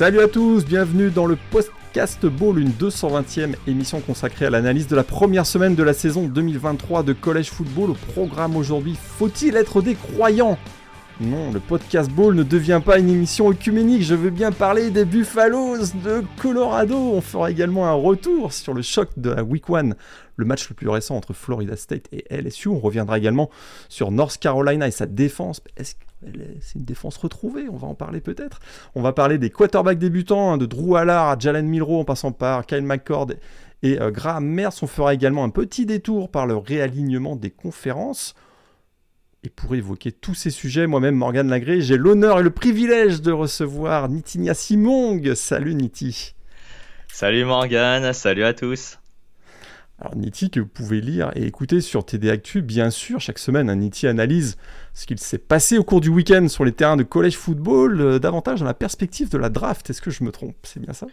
Salut à tous, bienvenue dans le Podcast Ball, une 220e émission consacrée à l'analyse de la première semaine de la saison 2023 de College Football. Au programme aujourd'hui, faut-il être des croyants? Non, le Podcast Ball ne devient pas une émission œcuménique, je veux bien parler des Buffaloes de Colorado. On fera également un retour sur le choc de la Week 1, le match le plus récent entre Florida State et LSU. On reviendra également sur North Carolina et sa défense. Est-ce c'est une défense retrouvée, on va en parler peut-être. On va parler des quarterbacks débutants, hein, de Drew Allard à Jalen Milrow en passant par Kyle McCord et euh, Graham Merce. On fera également un petit détour par le réalignement des conférences. Et pour évoquer tous ces sujets, moi-même, Morgan Lagré, j'ai l'honneur et le privilège de recevoir Nitinia Simong. Salut Niti. Salut Morgan, salut à tous. Alors Niti que vous pouvez lire et écouter sur TD Actu, bien sûr, chaque semaine, un Niti analyse ce qu'il s'est passé au cours du week-end sur les terrains de college football, euh, davantage dans la perspective de la draft. Est-ce que je me trompe? C'est bien ça?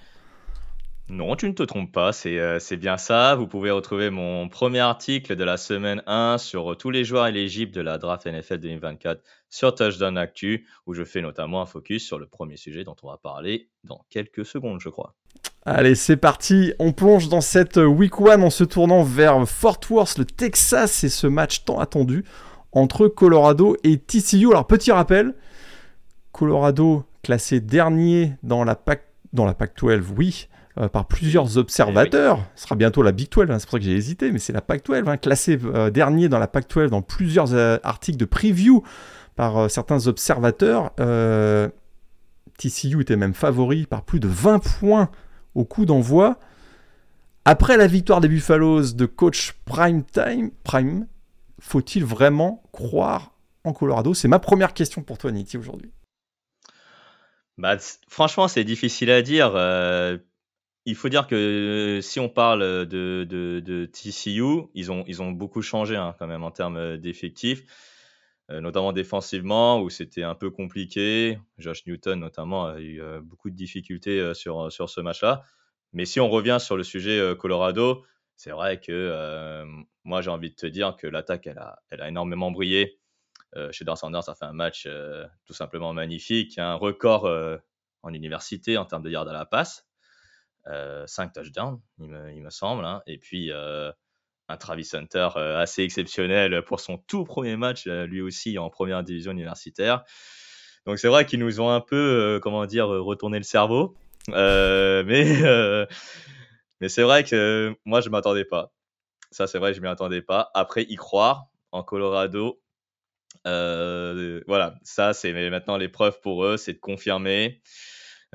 Non, tu ne te trompes pas, c'est euh, bien ça. Vous pouvez retrouver mon premier article de la semaine 1 sur euh, tous les joueurs éligibles de la draft NFL 2024 sur Touchdown Actu, où je fais notamment un focus sur le premier sujet dont on va parler dans quelques secondes, je crois. Allez, c'est parti. On plonge dans cette week one en se tournant vers Fort Worth, le Texas, et ce match tant attendu entre Colorado et TCU. Alors, petit rappel, Colorado classé dernier dans la PAC, dans la PAC 12, oui, euh, par plusieurs observateurs. Ce sera bientôt la Big 12, hein, c'est pour ça que j'ai hésité, mais c'est la PAC 12, hein, classé euh, dernier dans la PAC 12 dans plusieurs euh, articles de preview par certains observateurs. TCU était même favori par plus de 20 points au coup d'envoi. Après la victoire des Buffaloes de coach Prime Time, Prime, faut-il vraiment croire en Colorado? C'est ma première question pour toi, Niti, aujourd'hui. Bah, franchement, c'est difficile à dire. Euh, il faut dire que si on parle de, TCU, ils ont, ils ont beaucoup changé hein, quand même en termes d'effectifs, notamment défensivement, où c'était un peu compliqué. Josh Newton, notamment, a eu euh, beaucoup de difficultés euh, sur, sur ce match-là. Mais si on revient sur le sujet euh, Colorado, c'est vrai que euh, moi j'ai envie de te dire que l'attaque elle a, elle a énormément brillé. Euh, chez Dar Sanders, ça fait un match euh, tout simplement magnifique, un record euh, en université en termes de yards à la passe, 5 touchdowns il me, semble, hein. et puis euh, un Travis Hunter euh, assez exceptionnel pour son tout premier match, euh, lui aussi en première division universitaire. Donc c'est vrai qu'ils nous ont un peu, euh, comment dire, retourné le cerveau. Euh, mais euh, mais c'est vrai que moi, je m'attendais pas. Ça, c'est vrai, je m'y attendais pas. Après, y croire en Colorado, euh, voilà, ça, c'est maintenant l'épreuve pour eux, c'est de confirmer.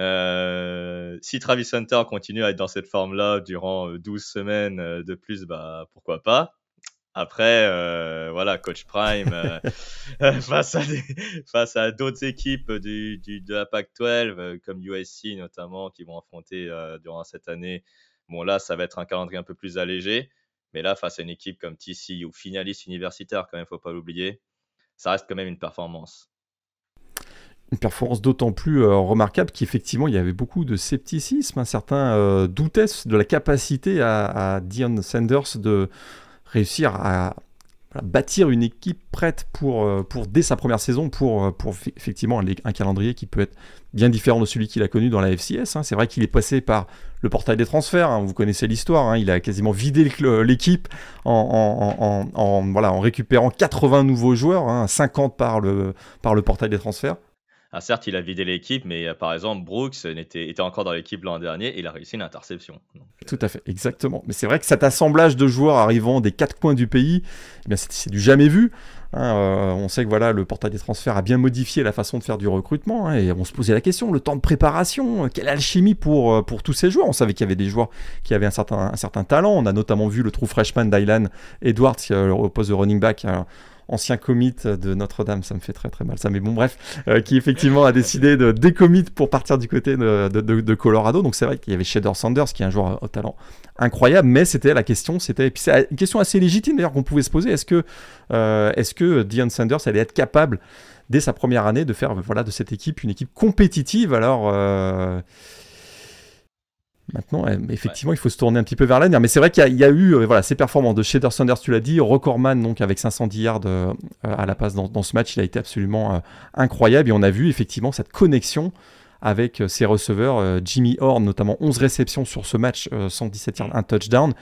Euh, si Travis Hunter continue à être dans cette forme-là durant 12 semaines euh, de plus, bah pourquoi pas. Après, euh, voilà, Coach Prime, euh, face à, d'autres équipes du, du, de la PAC-12, euh, comme USC notamment, qui vont affronter euh, durant cette année, bon là, ça va être un calendrier un peu plus allégé. Mais là, face à une équipe comme TC ou finaliste universitaire, quand même, faut pas l'oublier, ça reste quand même une performance. Une performance d'autant plus euh, remarquable qu'effectivement, il y avait beaucoup de scepticisme. Certains euh, doutaient de la capacité à, Dion Sanders de réussir à, bâtir une équipe prête pour, euh, pour dès sa première saison pour, euh, pour effectivement un, calendrier qui peut être bien différent de celui qu'il a connu dans la FCS. hein. C'est vrai qu'il est passé par le portail des transferts, hein. vous connaissez l'histoire, hein. il a quasiment vidé l'équipe en, en- voilà, en récupérant 80 nouveaux joueurs, hein, 50 par le, par le portail des transferts. Ah, certes, il a vidé l'équipe, mais euh, par exemple, Brooks était, encore dans l'équipe l'an dernier et il a réussi une interception. Tout à fait, exactement. Mais c'est vrai que cet assemblage de joueurs arrivant des quatre coins du pays, eh c'est du jamais vu. Hein, euh, on sait que le portail des transferts a bien modifié la façon de faire du recrutement hein, et on se posait la question, le temps de préparation, euh, quelle alchimie pour, euh, tous ces joueurs? On savait qu'il y avait des joueurs qui avaient un certain, talent. On a notamment vu le true freshman Dylan Edwards au poste de running back ancien commit de Notre-Dame, ça me fait très très mal ça, mais bon bref, euh, qui effectivement a décidé de décommit pour partir du côté de, Colorado. Donc c'est vrai qu'il y avait Shader Sanders qui est un joueur au talent incroyable, mais c'était la question, c'était une question assez légitime d'ailleurs qu'on pouvait se poser. Est-ce que euh, est-ce que Dion Sanders allait être capable dès sa première année de faire voilà de cette équipe une équipe compétitive? Alors euh, Maintenant, effectivement, il faut se tourner un petit peu vers l'avenir. Mais c'est vrai qu'il y, a eu euh, voilà, ces performances de Shader Sanders, tu l'as dit, recordman donc avec 510 yards euh, à la passe dans, ce match, il a été absolument euh, incroyable. Et on a vu effectivement cette connexion avec ses receveurs. Jimmy Horn, notamment 11 réceptions sur ce match, 117 yards, un touchdown.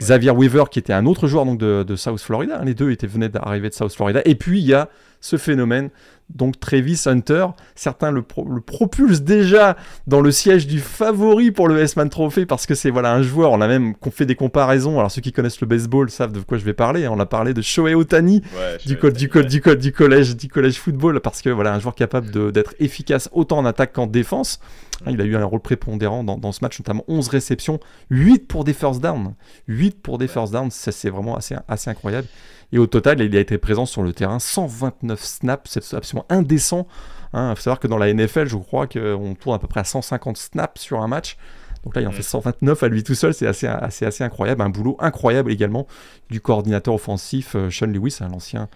Xavier Weaver, qui était un autre joueur donc, de, de South Florida. Les deux étaient, venaient d'arriver de South Florida. Et puis, il y a ce phénomène donc Travis Hunter, certains le, propulsent déjà dans le siège du favori pour le S-Man Trophy parce que c'est voilà un joueur, on a même fait des comparaisons, alors ceux qui connaissent le baseball savent de quoi je vais parler, on a parlé de Shohei Otani du, du, du, collège, du collège football parce que voilà un joueur capable d'être efficace autant en attaque qu'en défense. Hein, il a eu un rôle prépondérant dans, ce match, notamment 11 réceptions, 8 pour des first downs. 8 pour des first downs, c'est vraiment assez, assez incroyable. Et au total, il a été présent sur le terrain 129 snaps, c'est absolument indécent. Il hein. faut savoir que dans la NFL, je crois qu'on tourne à peu près à 150 snaps sur un match. Donc là, il en fait 129 à lui tout seul, c'est assez, assez, assez incroyable. Un boulot incroyable également du coordinateur offensif euh, Sean Lewis, hein, l'ancien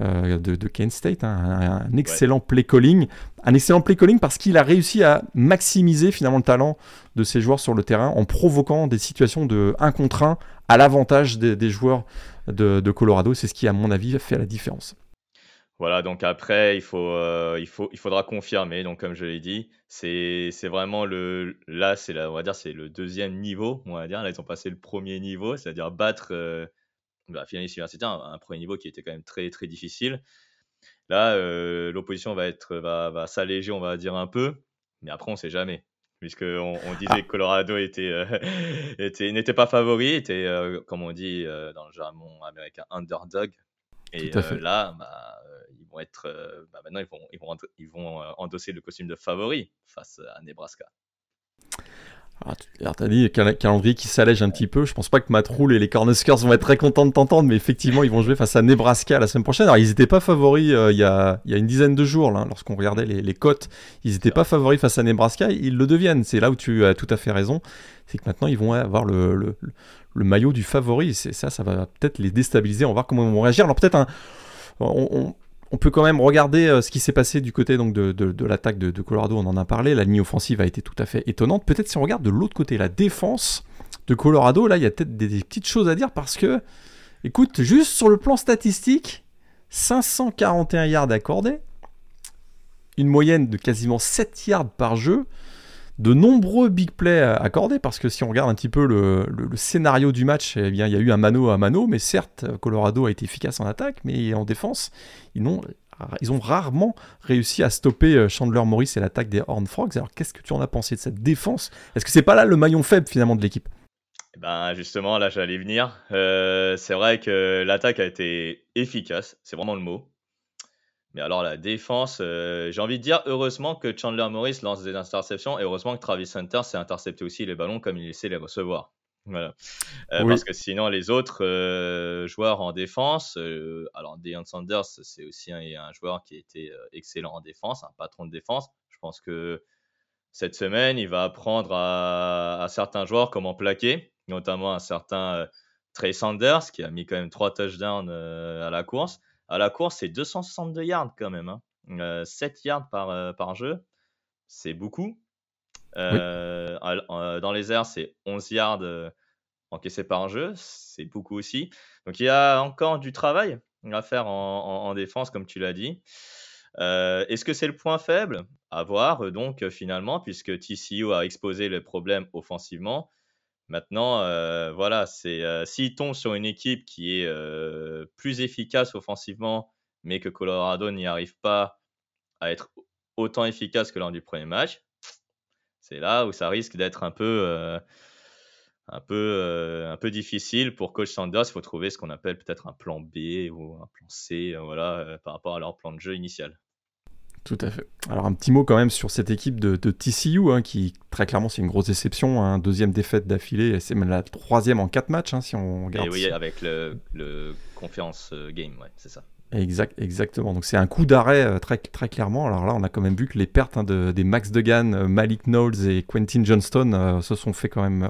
euh, de, de, Kent State. Hein. un, excellent play calling. Un excellent play calling parce qu'il a réussi à maximiser finalement le talent de ses joueurs sur le terrain en provoquant des situations de 1 contre 1 à l'avantage des, joueurs de, Colorado. C'est ce qui, à mon avis, fait la différence. Voilà, donc après, il, faut, euh, il, faut, il faudra confirmer. Donc, comme je l'ai dit, c'est vraiment le. Là, c'est on va dire, c'est le deuxième niveau, on va dire. Là, ils ont passé le premier niveau, c'est-à-dire battre euh, bah, finaliste universitaire, un, premier niveau qui était quand même très, très difficile. Là, euh, l'opposition va, être, va, va s'alléger, on va dire un peu, mais après, on ne sait jamais puisqu'on on disait ah. que Colorado était, euh, était, n'était pas favori, était, euh, comme on dit euh, dans le jargon américain, underdog. Et là, bah, ils vont être, bah, maintenant, ils vont, ils vont, ils vont endosser le costume de favori face à Nebraska. Ah, alors, t'as dit calendrier qui s'allège un petit peu. Je pense pas que Matt Rule et les Cornhuskers vont être très contents de t'entendre, mais effectivement, ils vont jouer face à Nebraska la semaine prochaine. Alors, ils n'étaient pas favoris euh, il, y a, une dizaine de jours, lorsqu'on regardait les, cotes. Ils n'étaient pas favoris face à Nebraska. Ils le deviennent. C'est là où tu as tout à fait raison. C'est que maintenant, ils vont avoir le, maillot du favori. C'est ça, ça va peut-être les déstabiliser. On va voir comment ils vont réagir. Alors, peut-être un. on peut quand même regarder euh, ce qui s'est passé du côté donc, de, l'attaque de, Colorado, on en a parlé, la ligne offensive a été tout à fait étonnante. Peut-être si on regarde de l'autre côté, la défense de Colorado, là il y a peut-être des, petites choses à dire parce que, écoute, juste sur le plan statistique, 541 yards accordés, une moyenne de quasiment 7 yards par jeu, de nombreux big plays accordés, parce que si on regarde un petit peu le, scénario du match, eh il y a eu un mano à mano, mais certes, Colorado a été efficace en attaque, mais en défense, ils ont, ils ont rarement réussi à stopper euh, Chandler Morris et l'attaque des Horn Frogs. Alors, qu'est-ce que tu en as pensé de cette défense? Est-ce que c'est pas là le maillon faible finalement de l'équipe? Eh ben justement, là j'allais venir. Euh, c'est vrai que l'attaque a été efficace, c'est vraiment le mot. Mais alors la défense, euh, j'ai envie de dire heureusement que Chandler Morris lance des interceptions et heureusement que Travis Hunter s'est intercepté aussi les ballons comme il essaie les recevoir. Voilà. Euh, parce que sinon les autres euh, joueurs en défense, alors Deion Sanders c'est aussi un, joueur qui était excellent en défense, un patron de défense. Je pense que cette semaine il va apprendre à, à certains joueurs comment plaquer, notamment un certain Trey Sanders qui a mis quand même trois touchdowns à la course. À la course, c'est 262 yards quand même. 7 hein. euh, yards par, euh, par jeu, c'est beaucoup. Euh, dans les airs, c'est 11 yards encaissés par jeu, c'est beaucoup aussi. Donc il y a encore du travail à faire en, défense, comme tu l'as dit. Est-ce que c'est le point faible? À voir, donc, finalement, puisque TCU a exposé les problèmes offensivement. Maintenant, euh, voilà, c'est euh, s'il sur une équipe qui est euh, plus efficace offensivement, mais que Colorado n'y arrive pas à être autant efficace que lors du premier match, c'est là où ça risque d'être un peu, un peu, un peu difficile pour coach Sanders. Il faut trouver ce qu'on appelle peut-être un plan B ou un plan C, voilà, par rapport à leur plan de jeu initial. Tout à fait. Alors un petit mot quand même sur cette équipe de, TCU, hein, qui très clairement c'est une grosse déception, hein. deuxième défaite d'affilée, c'est même la troisième en quatre matchs hein, si on regarde. Et oui, avec le, le conférence euh, game, ouais, c'est ça. Exact, exactement. Donc c'est un coup d'arrêt euh, très, très clairement. Alors là, on a quand même vu que les pertes de, des Max Degan, euh, Malik Knowles et Quentin Johnston se sont fait quand même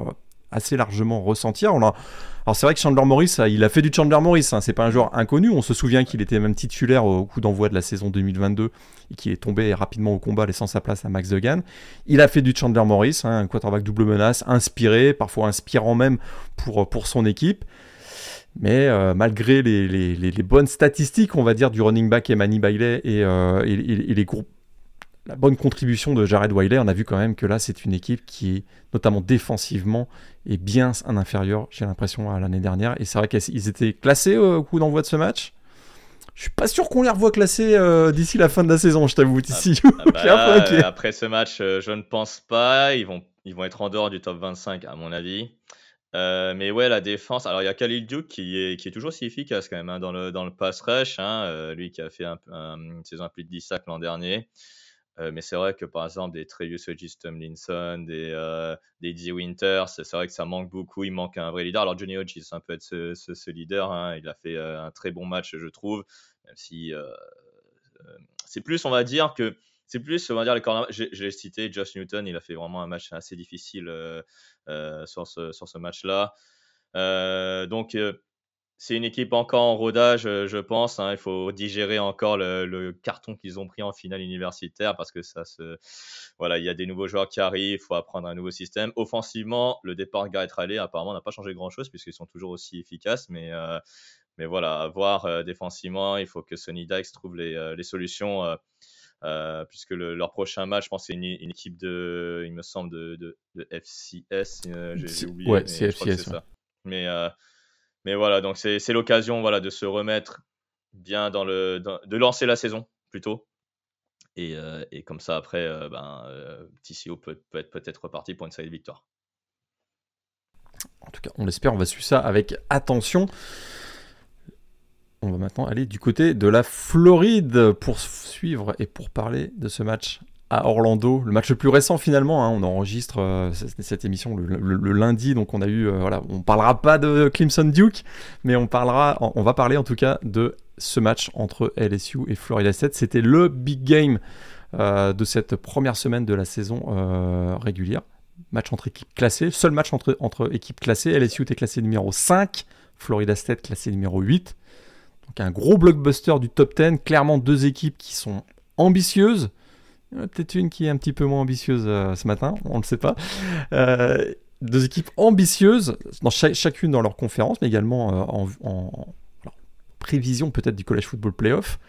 assez largement ressentir. Alors c'est vrai que Chandler Morris, il a fait du Chandler Morris, hein. c'est pas un joueur inconnu. On se souvient qu'il était même titulaire au coup d'envoi de la saison 2022 et qu'il est tombé rapidement au combat, laissant sa place à Max Degan. Il a fait du Chandler Morris, hein, un quarterback double menace, inspiré, parfois inspirant même pour, pour son équipe. Mais euh, malgré les, bonnes statistiques, on va dire, du running back Emani Bailey euh, et, et les groupes la bonne contribution de Jared Wiley, on a vu quand même que là, c'est une équipe qui est notamment défensivement est bien un inférieur, j'ai l'impression, à l'année dernière. Et c'est vrai qu'ils étaient classés au coup d'envoi de ce match. Je suis pas sûr qu'on les revoie classés euh, d'ici la fin de la saison, je t'avoue. Ici, ah, ah bah après ce match, euh, je ne pense pas. Ils vont, ils vont être en dehors du top 25, à mon avis. Euh, mais ouais, la défense. Alors, il y a Khalil Duke qui est, qui est toujours si efficace quand même hein, dans, le, dans le pass rush. Hein, lui qui a fait un, une saison à plus de 10 sacs l'an dernier. Euh, mais c'est vrai que par exemple, des Trevius Hodges Tomlinson, des, euh, des D. Winters, c'est vrai que ça manque beaucoup. Il manque un vrai leader. Alors, Johnny Hodges, ça peut être ce, ce, leader. Hein. Il a fait euh, un très bon match, je trouve. Même si c'est plus, on va dire, que. C'est plus, on va dire, les l'ai cité, Josh Newton, il a fait vraiment un match assez difficile sur ce, sur ce match-là. donc, c'est une équipe encore en rodage, euh, je pense. Hein. Il faut digérer encore le, carton qu'ils ont pris en finale universitaire parce que ça se, voilà, il y a des nouveaux joueurs qui arrivent. Il faut apprendre un nouveau système. Offensivement, le départ de Garrett Riley apparemment n'a pas changé grand chose puisqu'ils sont toujours aussi efficaces. Mais, euh, mais voilà, à voir euh, défensivement, il faut que Sonny Dykes trouve les, les solutions. puisque leur prochain match, je pense, c'est une, équipe de, il me semble, de, de, FCS. J'ai oublié. Ouais, c'est FCS. Ça. Mais mais voilà, donc c'est l'occasion voilà, de se remettre bien dans le. de lancer la saison plutôt. Et, euh, comme ça, après, euh, ben, euh, TCO peut, peut être peut-être reparti pour une série de victoires. En tout cas, on l'espère, on va suivre ça avec attention. On va maintenant aller du côté de la Floride pour suivre et pour parler de ce match à Orlando, le match le plus récent finalement. Hein. on enregistre euh, cette émission le, lundi, donc on a eu, euh, voilà, on parlera pas de Clemson Duke, mais on parlera, on va parler en tout cas de ce match entre LSU et Florida State. C'était le big game euh, de cette première semaine de la saison régulière. Match entre équipes classées, seul match entre, entre équipes classées. LSU était classé numéro 5, Florida State classé numéro 8. Donc un gros blockbuster du top 10. Clairement deux équipes qui sont ambitieuses Peut-être une qui est un petit peu moins ambitieuse euh, ce matin, on ne le sait pas. Euh, deux équipes ambitieuses, dans chacune dans leur conférence, mais également euh, en, prévision peut-être du College Football Playoff.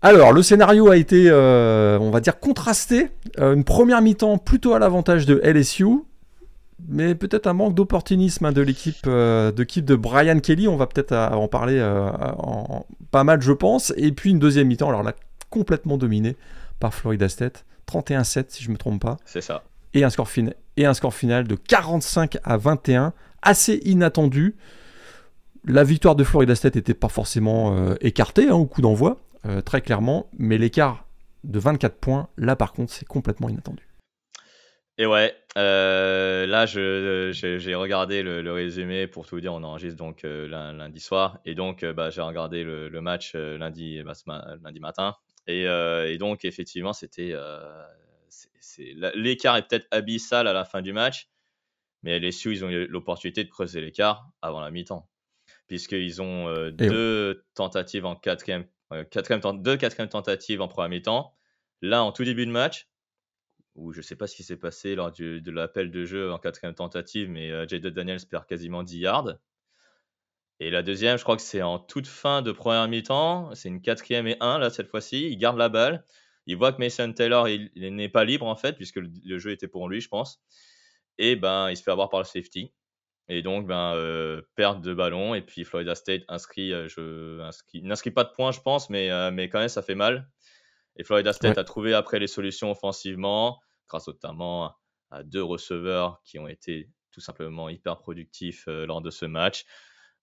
Alors, le scénario a été, on va dire, contrasté. une première mi-temps plutôt à l'avantage de LSU, mais peut-être un manque d'opportunisme hein, de l'équipe de, Brian Kelly. On va peut-être en parler pas mal, je pense. Et puis une deuxième mi-temps, alors là, complètement dominée par Florida State. 31-7 si je ne me trompe pas. C'est ça. Et un, score et un score final de 45 à 21, assez inattendu. La victoire de Florida State n'était pas forcément euh, écartée hein, au coup d'envoi, euh, très clairement, mais l'écart de 24 points, là par contre, c'est complètement inattendu. Et ouais, euh, là j'ai regardé le, résumé pour tout vous dire, on enregistre donc lundi soir, et donc bah, j'ai regardé le, match lundi, bah, lundi matin, euh, et, donc, effectivement, c'était. Euh, l'écart est peut-être abyssal à la fin du match, mais les Sioux, ils ont eu l'opportunité de creuser l'écart avant la mi-temps. Puisqu'ils ont euh, deux tentatives en quatrième, quatrième, deux quatrième tentatives en première mi-temps. Là, en tout début de match, où je ne sais pas ce qui s'est passé lors de l'appel de jeu en quatrième tentative, mais euh, Jadon Daniels perd quasiment 10 yards. Et la deuxième, je crois que c'est en toute fin de première mi-temps. C'est une quatrième et un, là, cette fois-ci. Il garde la balle. Il voit que Mason Taylor, il, n'est pas libre, en fait, puisque le, jeu était pour lui, je pense. Et ben, il se fait avoir par le safety. Et donc, ben, euh, perte de ballon. Et puis, Florida State inscrit, euh, je, inscrit, n'inscrit pas de points, je pense, mais, euh, mais quand même, ça fait mal. Et Florida State a trouvé après les solutions offensivement, grâce notamment à deux receveurs qui ont été tout simplement hyper productifs lors de ce match.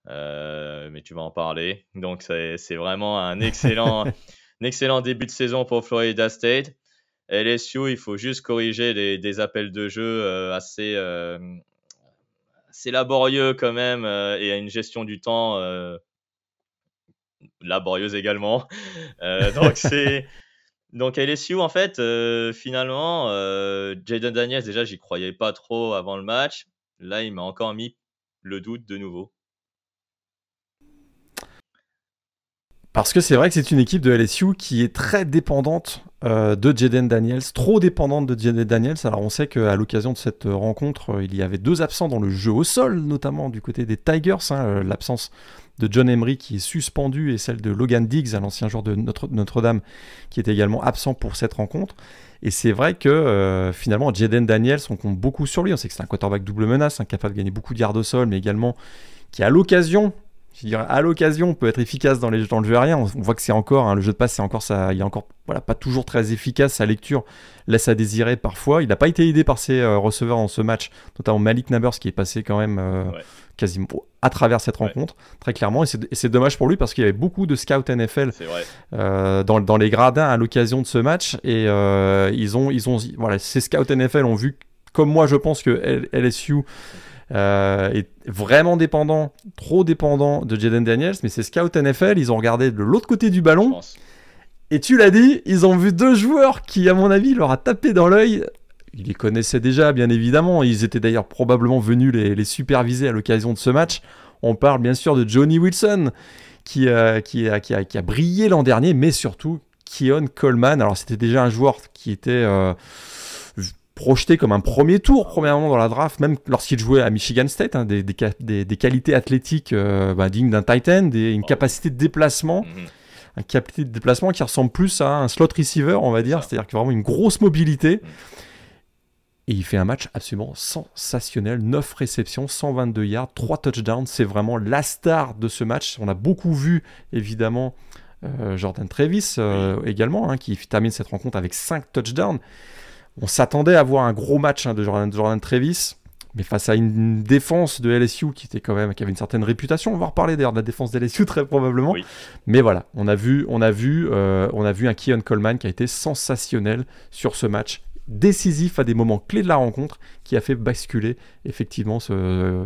Mais tu vas en parler. Donc c'est vraiment un excellent, un excellent début de saison pour Florida State. LSU, il faut juste corriger des appels de jeu euh, assez, euh, assez laborieux quand même euh, et à une gestion du temps laborieuse également. donc c'est donc LSU en fait finalement Jaden Daniels déjà j'y croyais pas trop avant le match. Là il m'a encore mis le doute de nouveau. Parce que c'est vrai que c'est une équipe de LSU qui est très dépendante euh, de Jaden Daniels, trop dépendante de Jaden Daniels. Alors on sait qu'à l'occasion de cette rencontre, euh, il y avait deux absents dans le jeu au sol, notamment du côté des Tigers. Hein, euh, l'absence de John Emery qui est suspendu et celle de Logan Diggs, un ancien joueur de Notre-Dame, qui est également absent pour cette rencontre. Et c'est vrai que finalement, Jaden Daniels, on compte beaucoup sur lui. On sait que c'est un quarterback double menace, incapable de gagner beaucoup de yards au sol, mais également qui, à l'occasion, je dirais, à l'occasion, peut être efficace dans, les, dans le jeu aérien. On, voit que c'est encore, hein, le jeu de passe, c'est encore ça, il est encore voilà, pas toujours très efficace. Sa lecture laisse à désirer parfois. Il n'a pas été aidé par ses euh, receveurs dans ce match, notamment Malik Nabers qui est passé quand même euh, quasiment à travers cette rencontre, très clairement. Et c'est dommage pour lui parce qu'il y avait beaucoup de scouts NFL euh, dans, dans, les gradins à l'occasion de ce match. Et ils ont, ils ont, voilà, ces scouts NFL ont vu, comme moi, je pense que LSU euh, est vraiment dépendant, trop dépendant de Jaden Daniels, mais c'est Scout NFL, ils ont regardé de l'autre côté du ballon. Et tu l'as dit, ils ont vu deux joueurs qui, à mon avis, leur a tapé dans l'œil. Ils les connaissaient déjà, bien évidemment. Ils étaient d'ailleurs probablement venus les, superviser à l'occasion de ce match. On parle bien sûr de Johnny Wilson, qui, euh, qui, a, qui, a, brillé l'an dernier, mais surtout Keon Coleman. Alors, c'était déjà un joueur qui était. Euh, projeté comme un premier tour, premièrement dans la draft, même lorsqu'il jouait à Michigan State, hein, des, des, qualités athlétiques euh, bah, dignes d'un Titan, des, une capacité de déplacement, mhm. une capacité de déplacement qui ressemble plus à un slot receiver, on va dire, c'est-à-dire qu'il a vraiment une grosse mobilité. Mhm. Et il fait un match absolument sensationnel, 9 réceptions, 122 yards, 3 touchdowns, c'est vraiment la star de ce match. On a beaucoup vu, évidemment, euh, Jordan Travis euh, également, hein, qui termine cette rencontre avec 5 touchdowns. On s'attendait à voir un gros match hein, de Jordan, Jordan Travis, mais face à une défense de LSU qui était quand même qui avait une certaine réputation. On va reparler d'ailleurs de la défense de LSU très probablement. Mais voilà, on a vu, on a vu, euh, on a vu un Keon Coleman qui a été sensationnel sur ce match, décisif à des moments clés de la rencontre, qui a fait basculer effectivement ce,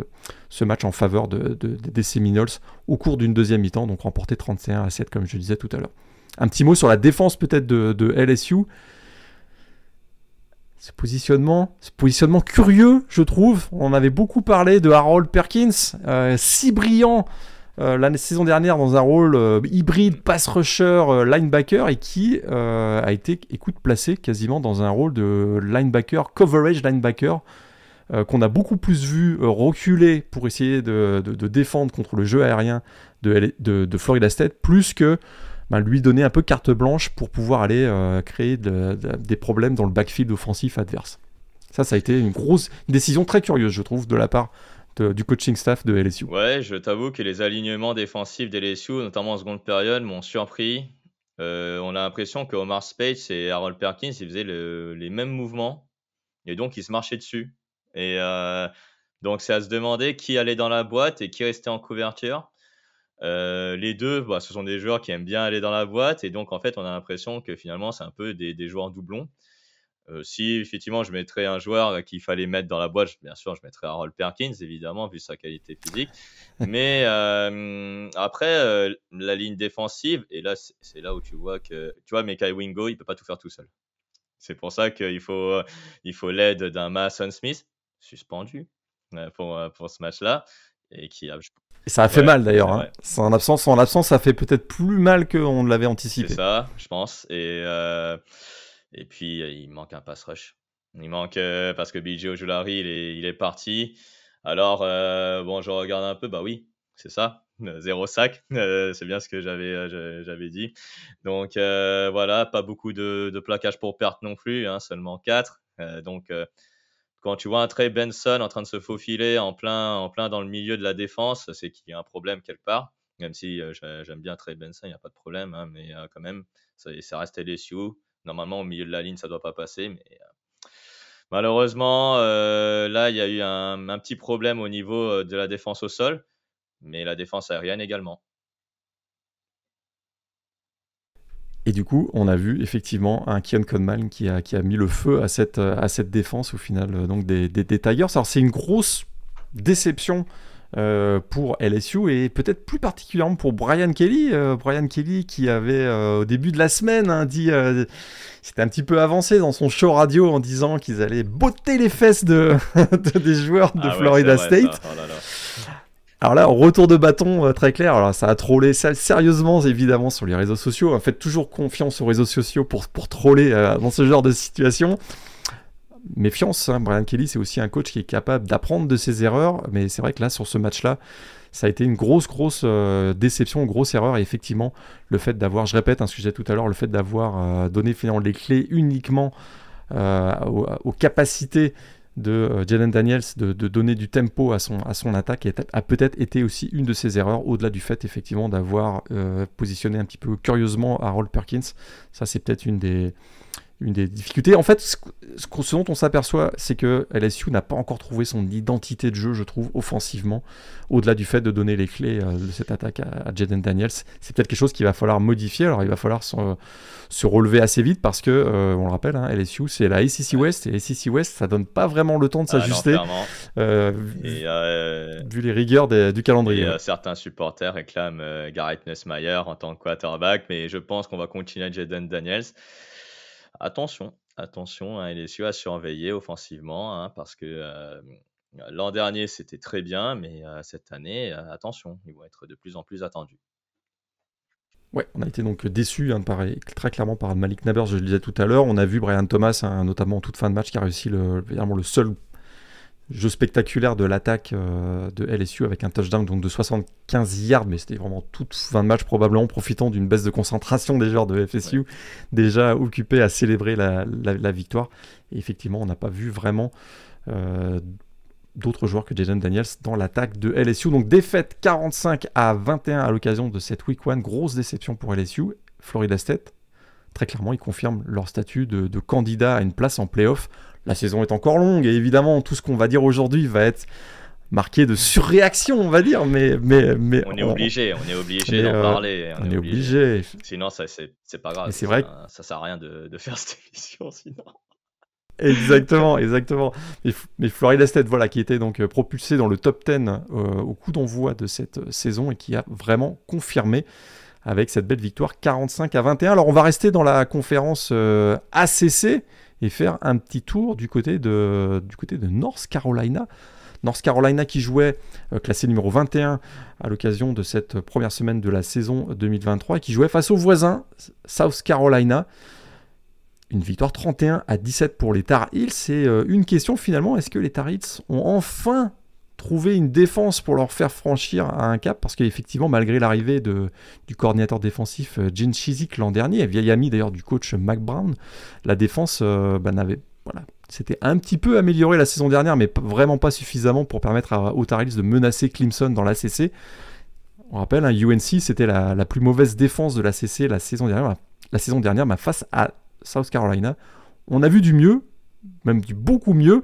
ce match en faveur de, des Seminoles au cours d'une deuxième mi-temps, donc remporté 31 à 7 comme je disais tout à l'heure. Un petit mot sur la défense peut-être de, de LSU ce positionnement, ce positionnement curieux, je trouve. On avait beaucoup parlé de Harold Perkins, euh, si brillant euh, la saison dernière dans un rôle euh, hybride, pass rusher, linebacker, et qui a été, écoute, placé quasiment dans un rôle de linebacker, coverage linebacker, qu'on a beaucoup plus vu reculer pour essayer de, défendre contre le jeu aérien de, de Florida State, plus que ben, lui donner un peu carte blanche pour pouvoir aller euh, créer des problèmes dans le backfield offensif adverse. Ça, ça a été une grosse décision très curieuse, je trouve, de la part du coaching staff de LSU. Ouais, je t'avoue que les alignements défensifs de LSU, notamment en seconde période, m'ont surpris. Euh, on a l'impression que Omar Spades et Harold Perkins, ils faisaient les mêmes mouvements et donc ils se marchaient dessus. Et euh, donc c'est à se demander qui allait dans la boîte et qui restait en couverture. Euh, les deux, bah, ce sont des joueurs qui aiment bien aller dans la boîte et donc en fait on a l'impression que finalement c'est un peu des, joueurs doublons. Euh, si effectivement je mettrais un joueur qu'il fallait mettre dans la boîte, bien sûr je mettrais Harold Perkins évidemment vu sa qualité physique. Mais euh, après la ligne défensive et là c'est là où tu vois que tu vois Mekai Wingo il peut pas tout faire tout seul. C'est pour ça qu'il faut il faut l'aide d'un Mason Smith suspendu pour, pour ce match-là et qui a et ça a fait mal d'ailleurs. Hein. En absence, en absence, ça fait peut-être plus mal qu'on ne l'avait anticipé. C'est ça, je pense. Et, euh, et puis, il manque un pass rush. Il manque euh, parce que BJ Ojulari, il est, il est parti. Alors, euh, bon, je regarde un peu, bah oui, c'est ça. Zéro sac, c'est bien ce que j'avais j'avais dit. Donc voilà, pas beaucoup de, de plaquage pour perte non plus, hein, seulement 4. donc quand tu vois un Trey Benson en train de se faufiler en plein, dans le milieu de la défense, c'est qu'il y a un problème quelque part. même si j'aime bien Trey Benson, il n'y a pas de problème, hein, mais quand même, ça, reste LSU. Normalement, au milieu de la ligne, ça ne doit pas passer, mais malheureusement, là, il y a eu un, petit problème au niveau de la défense au sol, mais la défense aérienne également. Et du coup, on a vu effectivement un Kion Conman qui a, qui a mis le feu à cette, à cette défense au final donc des, des, Tigers. Alors c'est une grosse déception euh, pour LSU et peut-être plus particulièrement pour Brian Kelly. Euh, Brian Kelly qui avait euh, au début de la semaine hein, dit, c'était un petit peu avancé dans son show radio en disant qu'ils allaient botter les fesses de, des joueurs de ah Florida State. Oh alors là, retour de bâton euh, très clair. Alors ça a trollé sérieusement, évidemment, sur les réseaux sociaux. Faites toujours confiance aux réseaux sociaux pour, pour troller euh, dans ce genre de situation. Méfiance, hein. Brian Kelly, c'est aussi un coach qui est capable d'apprendre de ses erreurs. Mais c'est vrai que là, sur ce match-là, ça a été une grosse, grosse euh, déception, grosse erreur. Et effectivement, le fait d'avoir, je répète un sujet tout à l'heure, le fait d'avoir donné finalement les clés uniquement aux, capacités de euh, Jaden Daniels de, donner du tempo à son, à son attaque a peut-être été aussi une de ses erreurs, au-delà du fait effectivement d'avoir euh, positionné un petit peu curieusement Harold Perkins. Ça, c'est peut-être une des, une des difficultés. En fait, ce, ce dont on s'aperçoit, c'est que LSU n'a pas encore trouvé son identité de jeu, je trouve, offensivement, au-delà du fait de donner les clés euh, de cette attaque à, Jaden Daniels. C'est peut-être quelque chose qu'il va falloir modifier. Alors, il va falloir se, relever assez vite parce que, euh, on le rappelle, hein, LSU, c'est la ACC West et ACC West, ça donne pas vraiment le temps de ah s'ajuster, euh, vu les rigueurs du calendrier. certains supporters réclament Garrett Nussmeyer en tant que quarterback, mais je pense qu'on va continuer à Jaden Daniels attention, attention, hein, LSU à surveiller offensivement, hein, parce que l'an dernier c'était très bien, mais cette année, attention, ils vont être de plus en plus attendus. Ouais, on a été donc déçus hein, très clairement par Malik Nabers, je le disais tout à l'heure. On a vu Brian Thomas, notamment en toute fin de match, qui a réussi le, le seul Jeu spectaculaire de l'attaque euh, de LSU avec un touchdown donc de 75 yards, mais c'était vraiment toute fin de match probablement profitant d'une baisse de concentration des joueurs de FSU déjà occupés à célébrer la, victoire. Et effectivement, on n'a pas vu vraiment euh, d'autres joueurs que Jaden Daniels dans l'attaque de LSU. Donc défaite 45 à 21 à l'occasion de cette week 1, grosse déception pour LSU. Florida State, très clairement, ils confirment leur statut de, de candidat à une place en playoff la saison est encore longue et évidemment tout ce qu'on va dire aujourd'hui va être marqué de surréaction, on va dire, mais mais mais on est obligé, on est obligé d'en euh, parler. On, est obligé. Sinon, ça c'est pas grave. C'est vrai. Ça, sert à rien de, faire cette émission sinon. Exactement, exactement. Mais, Florida State, voilà, qui était donc euh, propulsé dans le top 10 euh, au coup d'envoi de cette saison et qui a vraiment confirmé avec cette belle victoire 45 à 21. Alors on va rester dans la conférence ACC et faire un petit tour du côté de, du côté de North Carolina. North Carolina qui jouait euh, classé numéro 21 à l'occasion de cette première semaine de la saison 2023 et qui jouait face au voisin South Carolina. Une victoire 31 à 17 pour les Tar Heels. C'est euh, une question finalement, est-ce que les Tar Heels ont enfin trouver une défense pour leur faire franchir un cap, parce qu'effectivement, malgré l'arrivée du coordinateur défensif euh, Gene Chizik l'an dernier, vieil ami d'ailleurs du coach Mac Brown, la défense euh, bah, n'avait voilà, c'était un petit peu amélioré la saison dernière, mais vraiment pas suffisamment pour permettre à Otaris de menacer Clemson dans l'ACC. On rappelle, hein, UNC, c'était la, plus mauvaise défense de l'ACC la saison dernière, la saison dernière, face à South Carolina. On a vu du mieux, même du beaucoup mieux.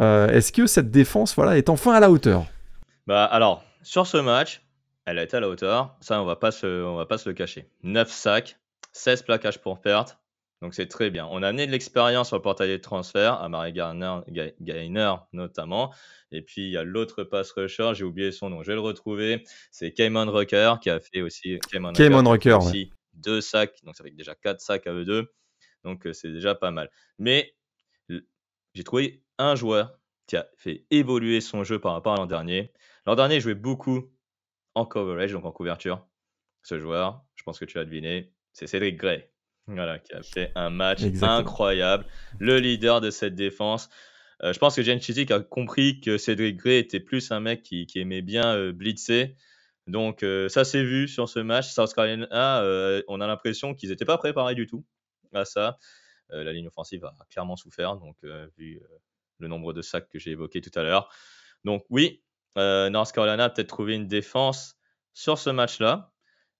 Euh, est-ce que cette défense voilà, est enfin à la hauteur? Bah, Alors, sur ce match, elle a été à la hauteur. Ça, on va pas se, on va pas se le cacher. 9 sacs, 16 plaquages pour perte. Donc c'est très bien. On a amené de l'expérience sur le portail de transfert, à Marie Gainer notamment. Et puis il y a l'autre pass rusher, j'ai oublié son nom, je vais le retrouver. C'est Cayman Rucker qui a fait aussi. Cayman Rucker, aussi deux sacs, donc ça fait déjà quatre sacs à eux deux. Donc euh, c'est déjà pas mal. Mais j'ai trouvé un joueur qui a fait évoluer son jeu par rapport à l'an dernier. L'an dernier, il jouait beaucoup en coverage, donc en couverture. Ce joueur, je pense que tu as deviné, c'est Cédric Gray. Voilà, qui a fait un match incroyable. Le leader de cette défense. Euh, je pense que Jen Chizik a compris que Cédric Gray était plus un mec qui, aimait bien euh, blitzer. Donc euh, ça s'est vu sur ce match. South Carolina, on a l'impression qu'ils n'étaient pas préparés du tout à ça. la ligne offensive a clairement souffert. Donc vu le nombre de sacs que j'ai évoqué tout à l'heure. Donc oui, euh, North Carolina a peut-être trouvé une défense sur ce match-là.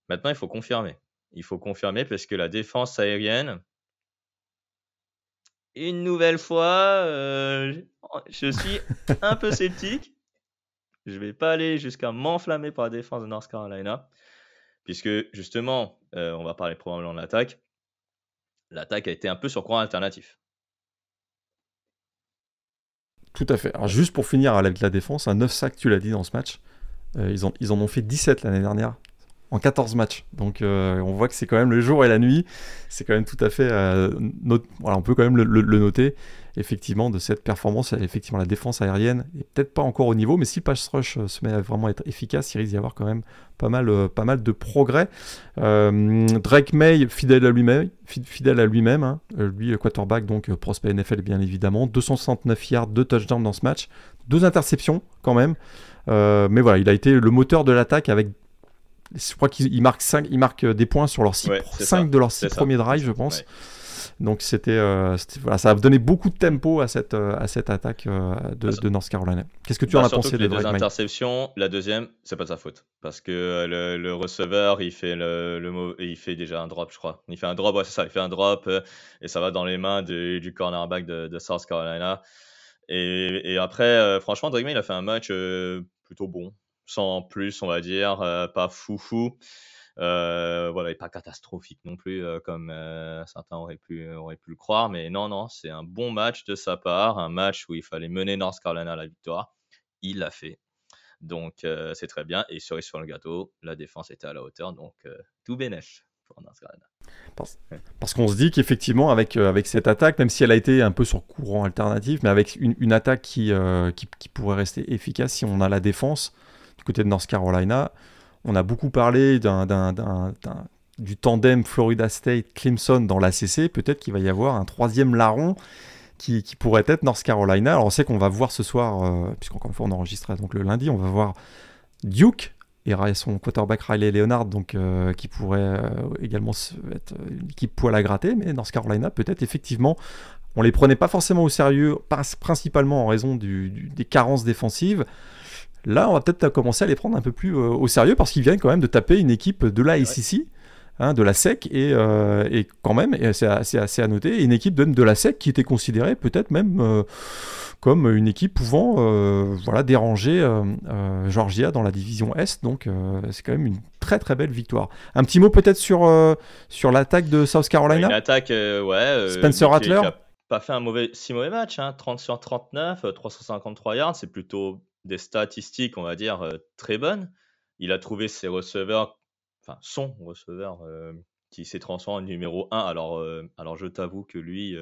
Maintenant, il faut confirmer. Il faut confirmer parce que la défense aérienne, une nouvelle fois, euh, je suis un peu sceptique. Je vais pas aller jusqu'à m'enflammer par la défense de North Carolina, puisque justement, euh, on va parler probablement de l'attaque. L'attaque a été un peu sur courant alternatif. Tout à fait. Alors juste pour finir avec la défense, un 9 sacs, tu l'as dit dans ce match. Euh, ils, en ont fait 17 l'année dernière en 14 matchs. Donc euh, on voit que c'est quand même le jour et la nuit. C'est quand même tout à fait... Euh, on peut quand même le, noter. Effectivement, de cette performance, effectivement, la défense aérienne est peut-être pas encore au niveau, mais si le pass rush euh, se met à vraiment être efficace, il risque d'y avoir quand même pas mal, pas mal de progrès. Drake May, fidèle à lui-même, fidèle à lui-même, hein. lui, le quarterback, donc prospect NFL bien évidemment, 269 yards, 2 touchdowns dans ce match, deux interceptions quand même. mais voilà, il a été le moteur de l'attaque avec je crois qu'ils marquent, il marque des points sur leurs 5 de leurs 6 premiers drives, je pense. Donc c'était, euh, voilà, ça a donné beaucoup de tempo à cette, euh, à cette attaque euh, de, de, North Carolina. Qu'est-ce que tu bah, en as pensé de Les deux interceptions, la deuxième, c'est pas de sa faute. Parce que le, le receveur, il fait, le, le, il fait déjà un drop, je crois. Il fait un drop, ouais, c'est ça, il fait un drop et ça va dans les mains du cornerback de, de, South Carolina. Et, et après, franchement, Drake May, il a fait un match plutôt bon sans plus, on va dire, pas foufou. Euh, voilà, et pas catastrophique non plus, euh, comme certains auraient pu, auraient pu le croire. Mais non, non, c'est un bon match de sa part, un match où il fallait mener North Carolina à la victoire. Il l'a fait. Donc, c'est très bien. Et cerise sur le gâteau, la défense était à la hauteur. Donc, tout bénef pour North Carolina. Parce, qu'on se dit qu'effectivement, avec, avec cette attaque, même si elle a été un peu sur courant alternatif, mais avec une, attaque qui, qui, pourrait rester efficace si on a la défense, du côté de North Carolina. On a beaucoup parlé du tandem Florida State-Clemson dans l'ACC. Peut-être qu'il va y avoir un troisième larron qui, pourrait être North Carolina. Alors on sait qu'on va voir ce soir, euh, puisqu'encore une fois on enregistre donc le lundi, on va voir Duke et son quarterback Riley Leonard, euh, qui pourrait euh, également être une équipe poil à gratter, mais North Carolina peut-être effectivement on les prenait pas forcément au sérieux, principalement en raison des carences défensives. Là, on va peut-être commencer à les prendre un peu plus euh, au sérieux parce qu'ils viennent quand même de taper une équipe de la SEC. Hein, de la SEC et, euh, et quand même, c'est assez, à noter, une équipe de, de la SEC qui était considérée peut-être même euh, comme une équipe pouvant voilà, déranger Georgia dans la division Est. Donc c'est quand même une très très belle victoire. Un petit mot peut-être sur, sur l'attaque de South Carolina? Une attaque, ouais. Spencer Rattler? pas fait un mauvais, si mauvais match, hein, 30 sur 39, 353 yards, c'est plutôt des statistiques, on va dire, euh, très bonnes. Il a trouvé ses receveurs, enfin son receveur, euh, qui s'est transformé en numéro 1. Alors, euh, alors je t'avoue que lui,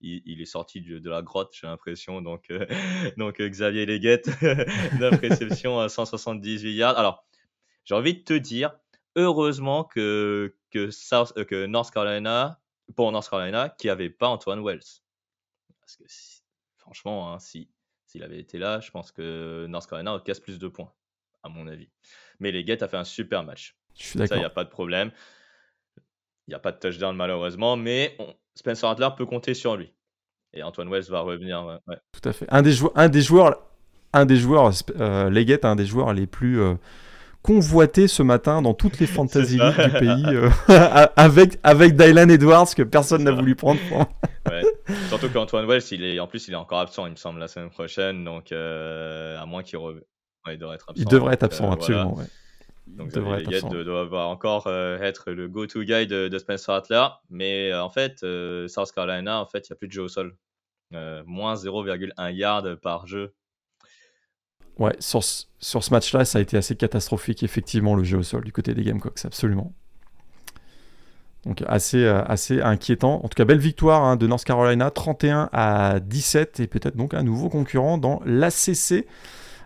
il, est sorti de, la grotte, j'ai l'impression. Donc, donc Xavier Leguette, 9 réceptions à 178 yards. Alors, j'ai envie de te dire, heureusement que, que, South, que North Carolina, pour North Carolina, qui avait pas Antoine Wells. Parce que franchement, hein, si s'il avait été là, je pense que North Carolina casse plus de points, à mon avis. Mais les Gates a fait un super match. Je suis d'accord. Ça, il n'y a pas de problème. Il n'y a pas de touchdown malheureusement, mais Spencer Adler peut compter sur lui. Et Antoine Wells va revenir. Tout à fait. Un des, joueurs, un des joueurs, un des joueurs, euh, un des joueurs les plus euh, convoité ce matin dans toutes les fantasy leagues du pays euh, avec, avec Dylan Edwards que personne n'a voulu prendre. ouais. Surtout qu'Antoine Wells, il est, en plus, il est encore absent, il me semble, la semaine prochaine. Donc, euh, à moins qu'il il devrait être absent. Il devrait être absent, euh, absolument. Donc, il devrait être absent. doit encore être le go-to guy de, Spencer Rattler. Mais en fait, South Carolina, en fait, il n'y a plus de jeu au sol. moins 0,1 yard par jeu Ouais, sur, sur ce match-là, ça a été assez catastrophique, effectivement, le jeu au sol du côté des Gamecocks, absolument. Donc assez, euh, assez inquiétant. En tout cas, belle victoire hein, de North Carolina, 31 à 17, et peut-être donc un nouveau concurrent dans l'ACC,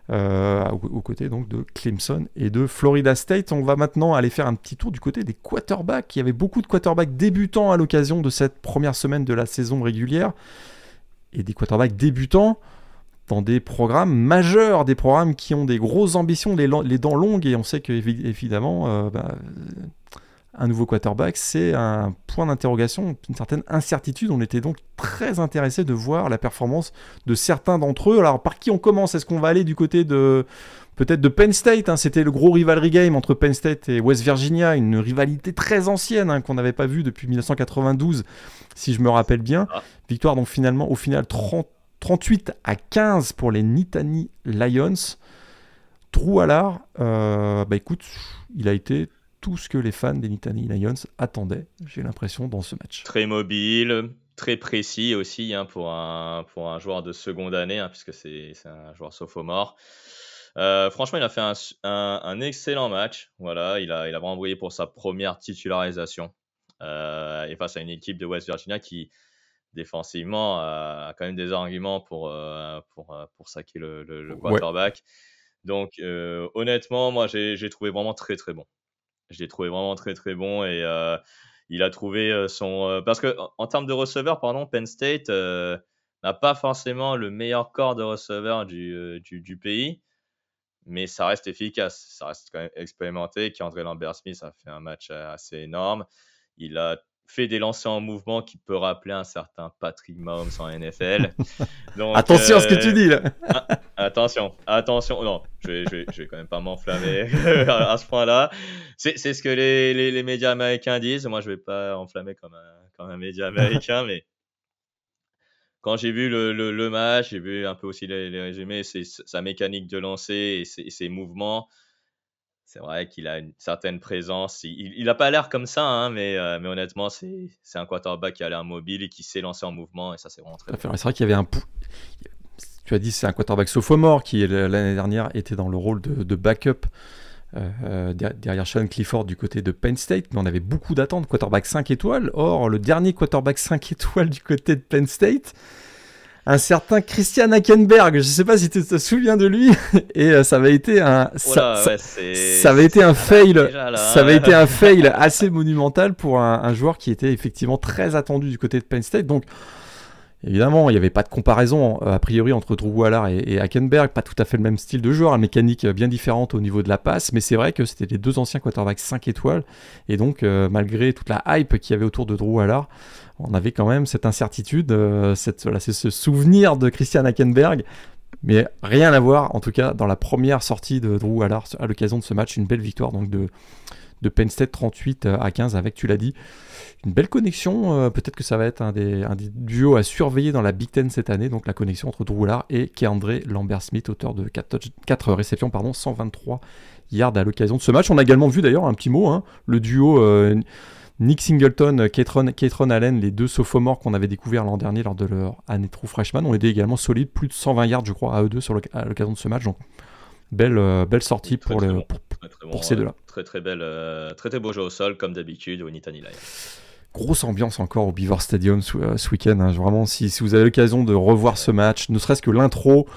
euh, aux côtés donc de Clemson et de Florida State. On va maintenant aller faire un petit tour du côté des quarterbacks. Il y avait beaucoup de quarterbacks débutants à l'occasion de cette première semaine de la saison régulière, et des quarterbacks débutants dans des programmes majeurs, des programmes qui ont des grosses ambitions, les, dents longues, et on sait que évidemment, euh, bah, un nouveau quarterback, c'est un point d'interrogation, une certaine incertitude. On était donc très intéressé de voir la performance de certains d'entre eux. Alors par qui on commence? Est-ce qu'on va aller du côté de peut-être de Penn State hein? C'était le gros rivalry game entre Penn State et West Virginia, une rivalité très ancienne hein, qu'on n'avait pas vue depuis 1992, si je me rappelle bien. Ah. Victoire donc finalement au final 38 à 15 pour les Nittany Lions. Drew Allard, euh, bah écoute, il a été tout ce que les fans des Nittany Lions attendaient, j'ai l'impression, dans ce match. Très mobile, très précis aussi hein, pour, un, pour un joueur de seconde année, hein, puisque c'est un joueur sophomore. Euh, franchement, il a fait un, un, excellent match. Voilà, il a, il a vraiment brillé pour sa première titularisation. Euh, et face à une équipe de West Virginia qui, défensivement, a, quand même des arguments pour, euh, pour, pour saquer le, le, quarterback. Donc, honnêtement, moi, j'ai trouvé vraiment très, très bon. Je l'ai trouvé vraiment très, très bon. Et il a trouvé son. parce que, en, termes de receveur, pardon, Penn State n'a pas forcément le meilleur corps de receveur du, du, du, pays, mais ça reste efficace. Ça reste quand même expérimenté. Qui André Lambert-Smith a fait un match assez énorme. Il a fait des lancers en mouvement qui peut rappeler un certain Patrick Mahomes en NFL. attention à ce que tu dis là. Ah, attention, attention. Non, je vais, je vais, je vais quand même pas m'enflammer à ce point-là. C'est ce que les, les, les, médias américains disent. Moi, je vais pas enflammer comme un, comme un média américain, mais quand j'ai vu le, le, match, j'ai vu un peu aussi les, les résumés, sa mécanique de lancer et ses, ses mouvements c'est vrai qu'il a une certaine présence. Il n'a pas l'air comme ça, hein, mais, euh, mais honnêtement, c'est un quarterback qui a l'air mobile et qui s'est lancé en mouvement, et ça, c'est vraiment très C'est vrai qu'il y avait un. Tu as dit c'est un quarterback sophomore qui, l'année dernière, était dans le rôle de, de backup. Euh, euh, derrière Sean Clifford du côté de Penn State, mais on avait beaucoup d'attentes, quarterback 5 étoiles. Or, le dernier quarterback 5 étoiles du côté de Penn State, un certain Christian Hackenberg. Je ne sais pas si tu te souviens de lui. Et euh, ça avait été un, ça, avait été un fail, ça avait été un fail assez monumental pour un, joueur qui était effectivement très attendu du côté de Penn State. Donc, évidemment, il n'y avait pas de comparaison euh, a priori entre Drew Waller et, et, Hackenberg. Pas tout à fait le même style de joueur, une mécanique bien différente au niveau de la passe. Mais c'est vrai que c'était les deux anciens quarterbacks 5 étoiles. Et donc, euh, malgré toute la hype qu'il y avait autour de Drew Waller, on avait quand même cette incertitude, euh, c'est ce souvenir de Christian Hackenberg. Mais rien à voir, en tout cas, dans la première sortie de Drew Allard à l'occasion de ce match, une belle victoire donc de, de Penn State 38 à 15 avec, tu l'as dit, une belle connexion. Euh, peut-être que ça va être un des, duos à surveiller dans la Big Ten cette année. Donc la connexion entre Drew Allard et Keandre Lambert-Smith, auteur de 4, réceptions, pardon, 123 yards à l'occasion de ce match. On a également vu d'ailleurs un petit mot, hein, le duo euh, Nick Singleton, Ketron, Allen, les deux sophomores qu'on avait découvert l'an dernier lors de leur année true freshman, ont été également solides, plus de 120 yards, je crois, à eux deux sur à l'occasion de ce match. Donc, belle, euh, belle sortie pour, le, pour, ces deux-là. Très, très belle, euh, très, très beau jeu au sol, comme d'habitude, au Nittany Grosse ambiance encore au Beaver Stadium ce, euh, week-end. Hein. Vraiment, si, si, vous avez l'occasion de revoir ce match, ne serait-ce que l'intro,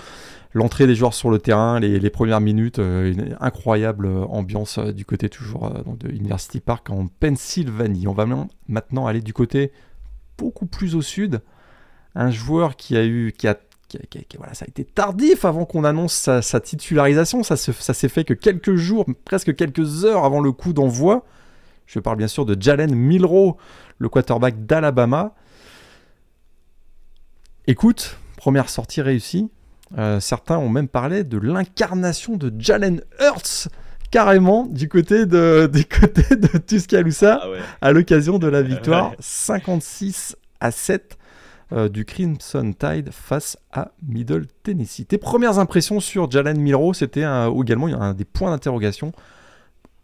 l'entrée des joueurs sur le terrain, les, premières minutes, euh, une incroyable euh, ambiance euh, du côté toujours de University Park en Pennsylvanie. On va maintenant aller du côté beaucoup plus au sud. Un joueur qui a eu, qui a, voilà, ça a été tardif avant qu'on annonce sa, titularisation. Ça, s'est fait que quelques jours, presque quelques heures avant le coup d'envoi. Je parle bien sûr de Jalen Milrow, le quarterback d'Alabama. Écoute, première sortie réussie, euh, certains ont même parlé de l'incarnation de Jalen Hurts carrément du côté de, du côté de Tuscaloosa ah à l'occasion de la victoire 56 à 7 euh, du Crimson Tide face à Middle Tennessee. Tes premières impressions sur Jalen Milrow, c'était également un des points d'interrogation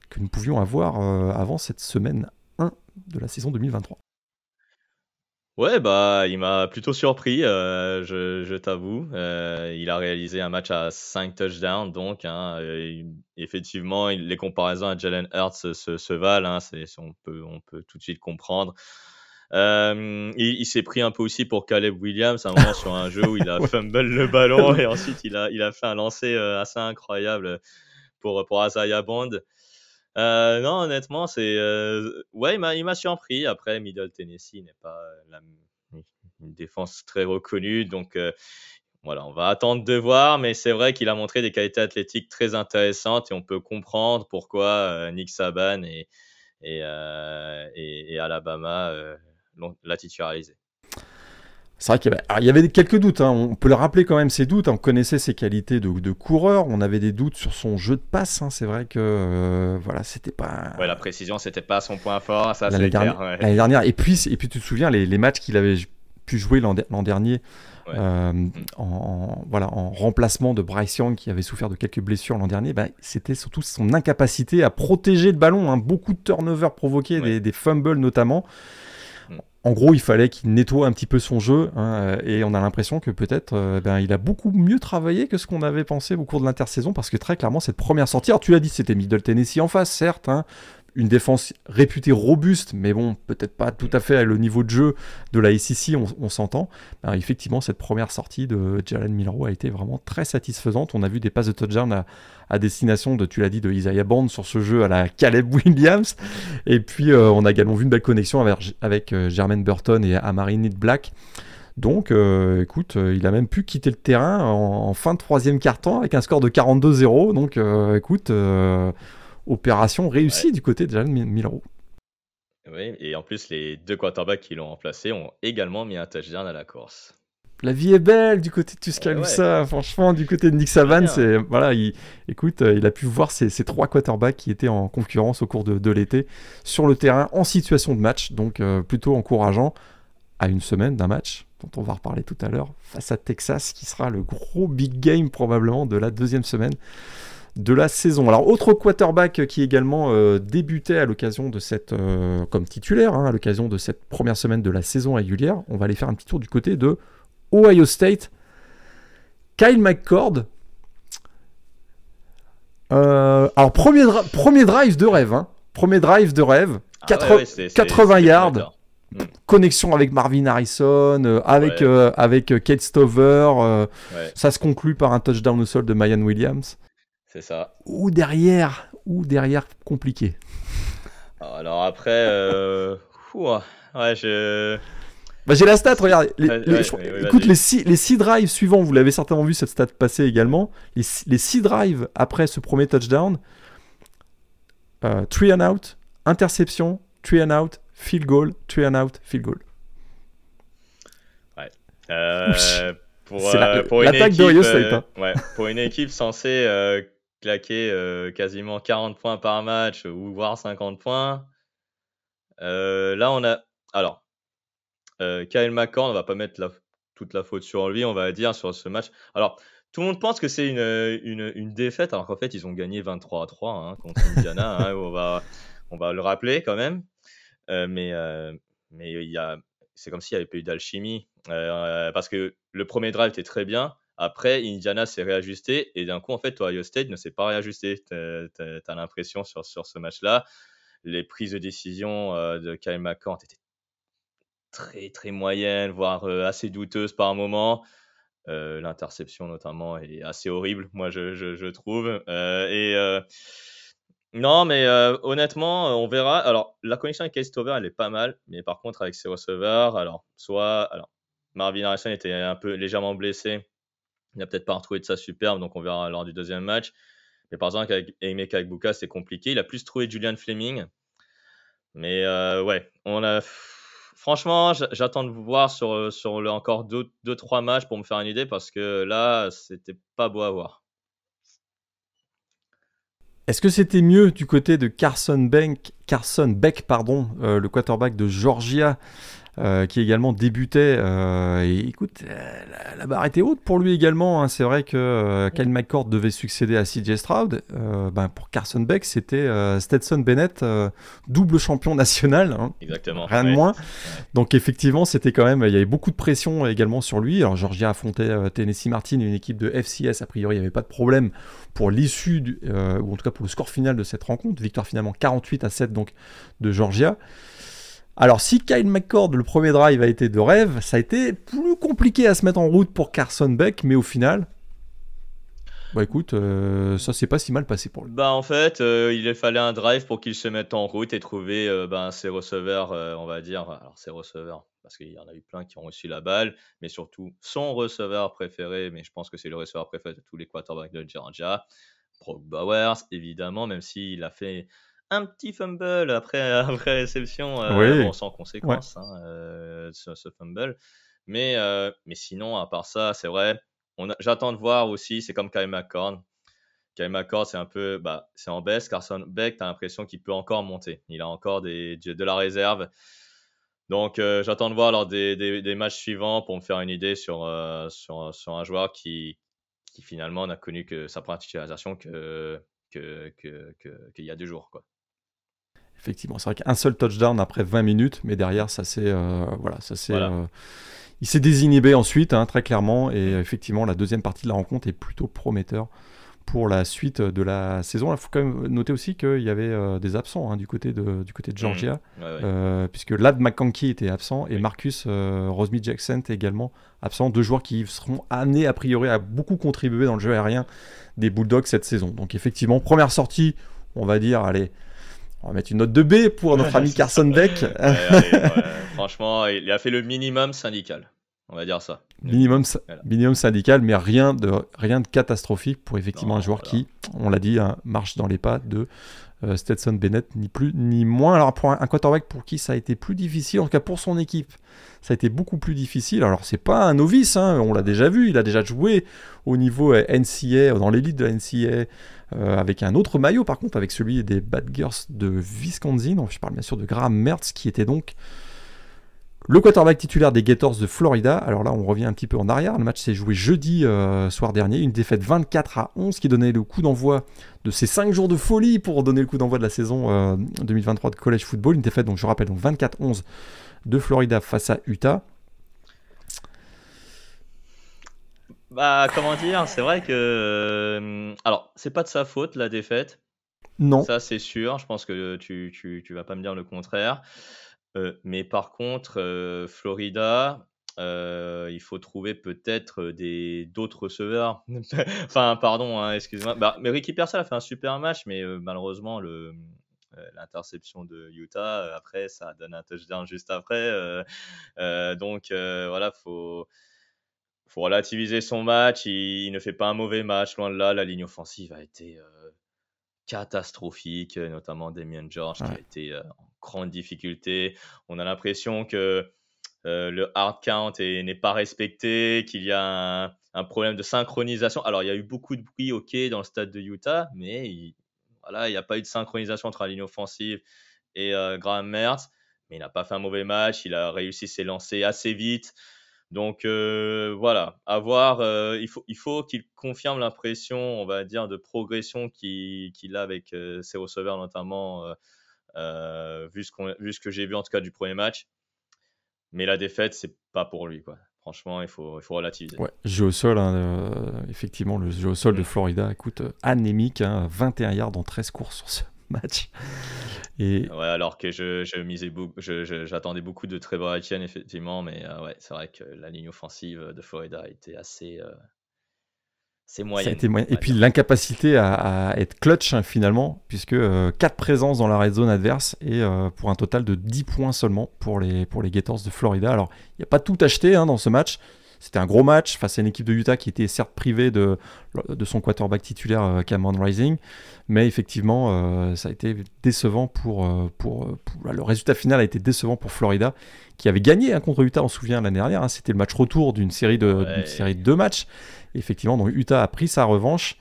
que nous pouvions avoir euh, avant cette semaine 1 de la saison 2023. Ouais, bah, il m'a plutôt surpris, euh, je, je t'avoue. Euh, il a réalisé un match à 5 touchdowns, donc hein, effectivement, les comparaisons à Jalen Hurts se, se, valent, hein, c'est, on, peut, on peut tout de suite comprendre. Euh, il, s'est pris un peu aussi pour Caleb Williams à un moment sur un jeu où il a fumble le ballon et ensuite il a, il a fait un lancer assez incroyable pour, pour Isaiah Bond. Euh, non, honnêtement, c'est. Euh, ouais, il m'a surpris. Après, Middle Tennessee n'est pas une défense très reconnue. Donc, euh, voilà, on va attendre de voir. Mais c'est vrai qu'il a montré des qualités athlétiques très intéressantes et on peut comprendre pourquoi Nick Saban et, et, et, Alabama l'a titularisé. C'est vrai qu'il y, avait, quelques doutes. Hein. On peut le rappeler quand même ces doutes. On connaissait ses qualités de, coureur. On avait des doutes sur son jeu de passe. Hein. C'est vrai que euh, voilà, c'était pas. Ouais, la précision, c'était pas son point fort. Ça, l'année dernière, dernière. Et puis, et puis, tu te souviens les, matchs qu'il avait pu jouer l'an dernier. Euh, mm. en, voilà, en remplacement de Bryce Young qui avait souffert de quelques blessures l'an dernier, bah, c'était surtout son incapacité à protéger le ballon. Hein. Beaucoup de turnovers provoqués, des, des, fumbles notamment en gros, il fallait qu'il nettoie un petit peu son jeu, hein, et on a l'impression que peut-être euh, ben, il a beaucoup mieux travaillé que ce qu'on avait pensé au cours de l'intersaison, parce que très clairement, cette première sortie, alors tu l'as dit, c'était Middle Tennessee en face, certes, hein, une défense réputée robuste, mais bon, peut-être pas tout à fait à le niveau de jeu de la SEC, on, s'entend. Ben, effectivement, cette première sortie de Jalen Milrow a été vraiment très satisfaisante. On a vu des passes de touchdown à, destination de, tu l'as dit, de Isaiah Bond sur ce jeu à la Caleb Williams. Et puis, euh, on a également vu une belle connexion avec, avec euh, Jermaine Burton et Amarini Black. Donc, euh, écoute, il a même pu quitter le terrain en, fin de troisième quart-temps avec un score de 42-0. Donc, écoute, opération réussie du côté de Jalen Milrow. Oui, et en plus, les deux quarterbacks qui l'ont remplacé ont également mis un touchdown à la course. La vie est belle du côté de Tuscaloosa. Franchement, du côté de Nick Saban, c'est voilà, il, écoute, euh, il a pu voir ces, trois quarterbacks qui étaient en concurrence au cours de, l'été sur le terrain en situation de match, donc euh, plutôt encourageant à une semaine d'un match dont on va reparler tout à l'heure face à Texas, qui sera le gros big game probablement de la deuxième semaine de la saison. Alors, autre quarterback qui également euh, débutait à l'occasion de cette, euh, comme titulaire, hein, à l'occasion de cette première semaine de la saison régulière, on va aller faire un petit tour du côté de Ohio State. Kyle McCord. Euh, alors, premier, premier drive de rêve. Hein. Premier drive de rêve. 80 ah yards. Mm. Connexion avec Marvin Harrison, avec, avec Kate Stover. Ça se conclut par un touchdown au sol de Mayan Williams. C'est ça. Ou derrière, ou derrière compliqué. Alors après, euh... ouais, je. Bah, j'ai la stat, regarde. écoute, les six, les six drives suivants, vous l'avez certainement vu cette stat passer également. Les, les six drives après ce premier touchdown, euh, three and out, interception, three and out, field goal, three and out, field goal. Ouais. Euh, pour, euh, pour, une équipe, euh, ouais, pour une équipe censée claquer euh, quasiment 40 points par match ou voire 50 points. Euh, là, on a. Alors, euh, Kyle McCord, on va pas mettre toute la faute sur lui, on va dire, sur ce match. Alors, tout le monde pense que c'est une, une, défaite, alors qu'en fait, ils ont gagné 23 à 3 hein, contre Indiana. Hein, on, va, on va le rappeler quand même. mais mais il y a, c'est comme s'il n'y avait pas eu d'alchimie. parce que le premier drive était très bien. Après, Indiana s'est réajusté et d'un coup, en fait, Ohio State ne s'est pas réajusté. Tu as, l'impression sur, sur ce match-là. Les prises de décision euh, de Kyle McCord étaient très, très moyennes, voire euh, assez douteuses par moment. Euh, l'interception, notamment, est assez horrible, moi, je, je, trouve. et. Non, mais honnêtement, on verra. Alors, la connexion avec Case elle est pas mal, mais par contre, avec ses receveurs, alors, soit. Alors, Marvin Harrison était un peu légèrement blessé, il n'a peut-être pas retrouvé de ça superbe, donc on verra lors du deuxième match. Mais par exemple, avec Aimé c'est compliqué. Il a plus trouvé Julian Fleming. Mais euh, ouais, on a. Franchement, j'attends de vous voir sur, euh, encore 2-3 matchs pour me faire une idée parce que là, c'était pas beau à voir. Est-ce que c'était mieux du côté de Carson, Bank, Carson Beck, pardon, euh, le quarterback de Georgia euh, qui également débutait. Euh, et écoute, euh, la, barre était haute pour lui également. Hein. C'est vrai que Kyle McCord devait succéder à CJ Stroud. Ben, pour Carson Beck, c'était Stetson Bennett, double champion national. Hein. Exactement. Rien de moins. Donc effectivement, c'était quand même, il y avait beaucoup de pression également sur lui. Alors Georgia affrontait Tennessee Martin, une équipe de FCS. A priori, il n'y avait pas de problème pour l'issue, ou en tout cas pour le score final de cette rencontre. Victoire finalement 48 à 7 donc de Georgia. Alors si Kyle McCord, le premier drive a été de rêve, ça a été plus compliqué à se mettre en route pour Carson Beck, mais au final, bah écoute, euh, ça s'est pas si mal passé pour lui. Bah en fait, euh, il fallait un drive pour qu'il se mette en route et trouver euh, ben, ses receveurs, on va dire, alors ses receveurs, parce qu'il y en a eu plein qui ont reçu la balle, mais surtout son receveur préféré, mais je pense que c'est le receveur préféré de tous les quarterbacks de Georgia, Brock Bowers, évidemment, même s'il a fait un petit fumble après, après réception, bon, sans conséquence, hein, ce, fumble. Mais, mais sinon, à part ça, c'est vrai, j'attends de voir aussi, c'est comme Kyle McCorn. Kyle McCord, c'est un peu, bah, c'est en baisse. Carson Beck, tu as l'impression qu'il peut encore monter. Il a encore des, de la réserve. Donc, euh, j'attends de voir lors des, des, matchs suivants pour me faire une idée sur, euh, sur, sur, un joueur qui, qui finalement n'a connu que sa titularisation que, qu'il que, que, y a deux jours. Quoi. Effectivement, c'est vrai qu'un seul touchdown après 20 minutes, mais derrière, ça c'est. Euh, voilà, ça c'est. il s'est désinhibé ensuite, hein, très clairement, et effectivement, la deuxième partie de la rencontre est plutôt prometteur pour la suite de la saison. Il faut quand même noter aussi qu'il y avait euh, des absents hein, du, côté de, du côté de Georgia, mmh. euh, puisque Lad McConkey était absent et Marcus euh, Rosemy Jackson également absent, deux joueurs qui seront amenés a priori à beaucoup contribuer dans le jeu aérien des Bulldogs cette saison. Donc effectivement, première sortie, on va dire, allez, on va mettre une note de B pour notre ami Carson Beck. franchement, il a fait le minimum syndical. On va dire ça. Minimum, minimum syndical, mais rien de, rien de catastrophique pour effectivement un joueur qui, on l'a dit, hein, marche dans les pas de Stetson Bennett, ni plus ni moins. Alors pour un, quarterback pour qui ça a été plus difficile, en tout cas pour son équipe, ça a été beaucoup plus difficile. Alors c'est pas un novice, hein, on l'a déjà vu, il a déjà joué au niveau euh, NCA, dans l'élite de la NCA, euh, avec un autre maillot par contre, avec celui des Bad Girls de Wisconsin. Je parle bien sûr de Graham Mertz, qui était donc le quarterback titulaire des Gators de Florida, alors là on revient un petit peu en arrière, le match s'est joué jeudi euh, soir dernier, une défaite 24 à 11 qui donnait le coup d'envoi de ces 5 jours de folie pour donner le coup d'envoi de la saison 2023 euh, de college football, une défaite donc je rappelle donc 24-11 de Florida face à Utah. Bah comment dire, c'est vrai que... Euh, alors c'est pas de sa faute la défaite. Non. Ça c'est sûr, je pense que tu, tu, tu vas pas me dire le contraire. Euh, mais par contre, euh, Florida, euh, il faut trouver peut-être des d'autres receveurs. enfin, pardon, hein, excuse-moi. Bah, mais Ricky Pearsall a fait un super match, mais malheureusement, le, l'interception de Utah, après, ça donne un touchdown juste après. donc, voilà, faut faut relativiser son match. Il, ne fait pas un mauvais match, loin de là. La ligne offensive a été catastrophique, notamment Damien George qui a été grande difficulté. On a l'impression que euh, le hard count n'est pas respecté, qu'il y a un, problème de synchronisation. Alors, il y a eu beaucoup de bruit, ok, dans le stade de Utah, mais il, voilà, il n'y a pas eu de synchronisation entre la ligne offensive et euh, Graham Mertz. Mais il n'a pas fait un mauvais match, il a réussi ses lancers assez vite. Donc euh, voilà, à voir. il faut, il faut qu'il confirme l'impression, on va dire, de progression qu'il a avec ses receveurs, notamment vu, ce vu ce que j'ai vu en tout cas du premier match. Mais la défaite, c'est pas pour lui. Quoi. Franchement, il faut, il faut relativiser. Ouais, jeu au sol, hein, euh, effectivement, le jeu au sol de. Florida, écoute, euh, anémique, 21 hein, yards en 13 courses sur ce match. Et... Ouais, alors que je, je misais beaucoup, j'attendais beaucoup de Trevor Etienne, effectivement, mais ouais, c'est vrai que la ligne offensive de Florida était assez, c'est moyen. Et puis l'incapacité à, être clutch hein, finalement, puisque 4 euh, présences dans la red zone adverse et euh, pour un total de 10 points seulement pour les, pour les Gators de Florida. Alors il n'y a pas tout acheté hein, dans ce match. C'était un gros match face à une équipe de Utah qui était certes privée de, de son quarterback titulaire euh, Cameron Rising, mais effectivement ça a été décevant pour, pour, Le résultat final a été décevant pour Florida qui avait gagné hein, contre Utah, on se souvient l'année dernière. C'était le match retour d'une série, de, série de deux matchs effectivement, donc Utah a pris sa revanche.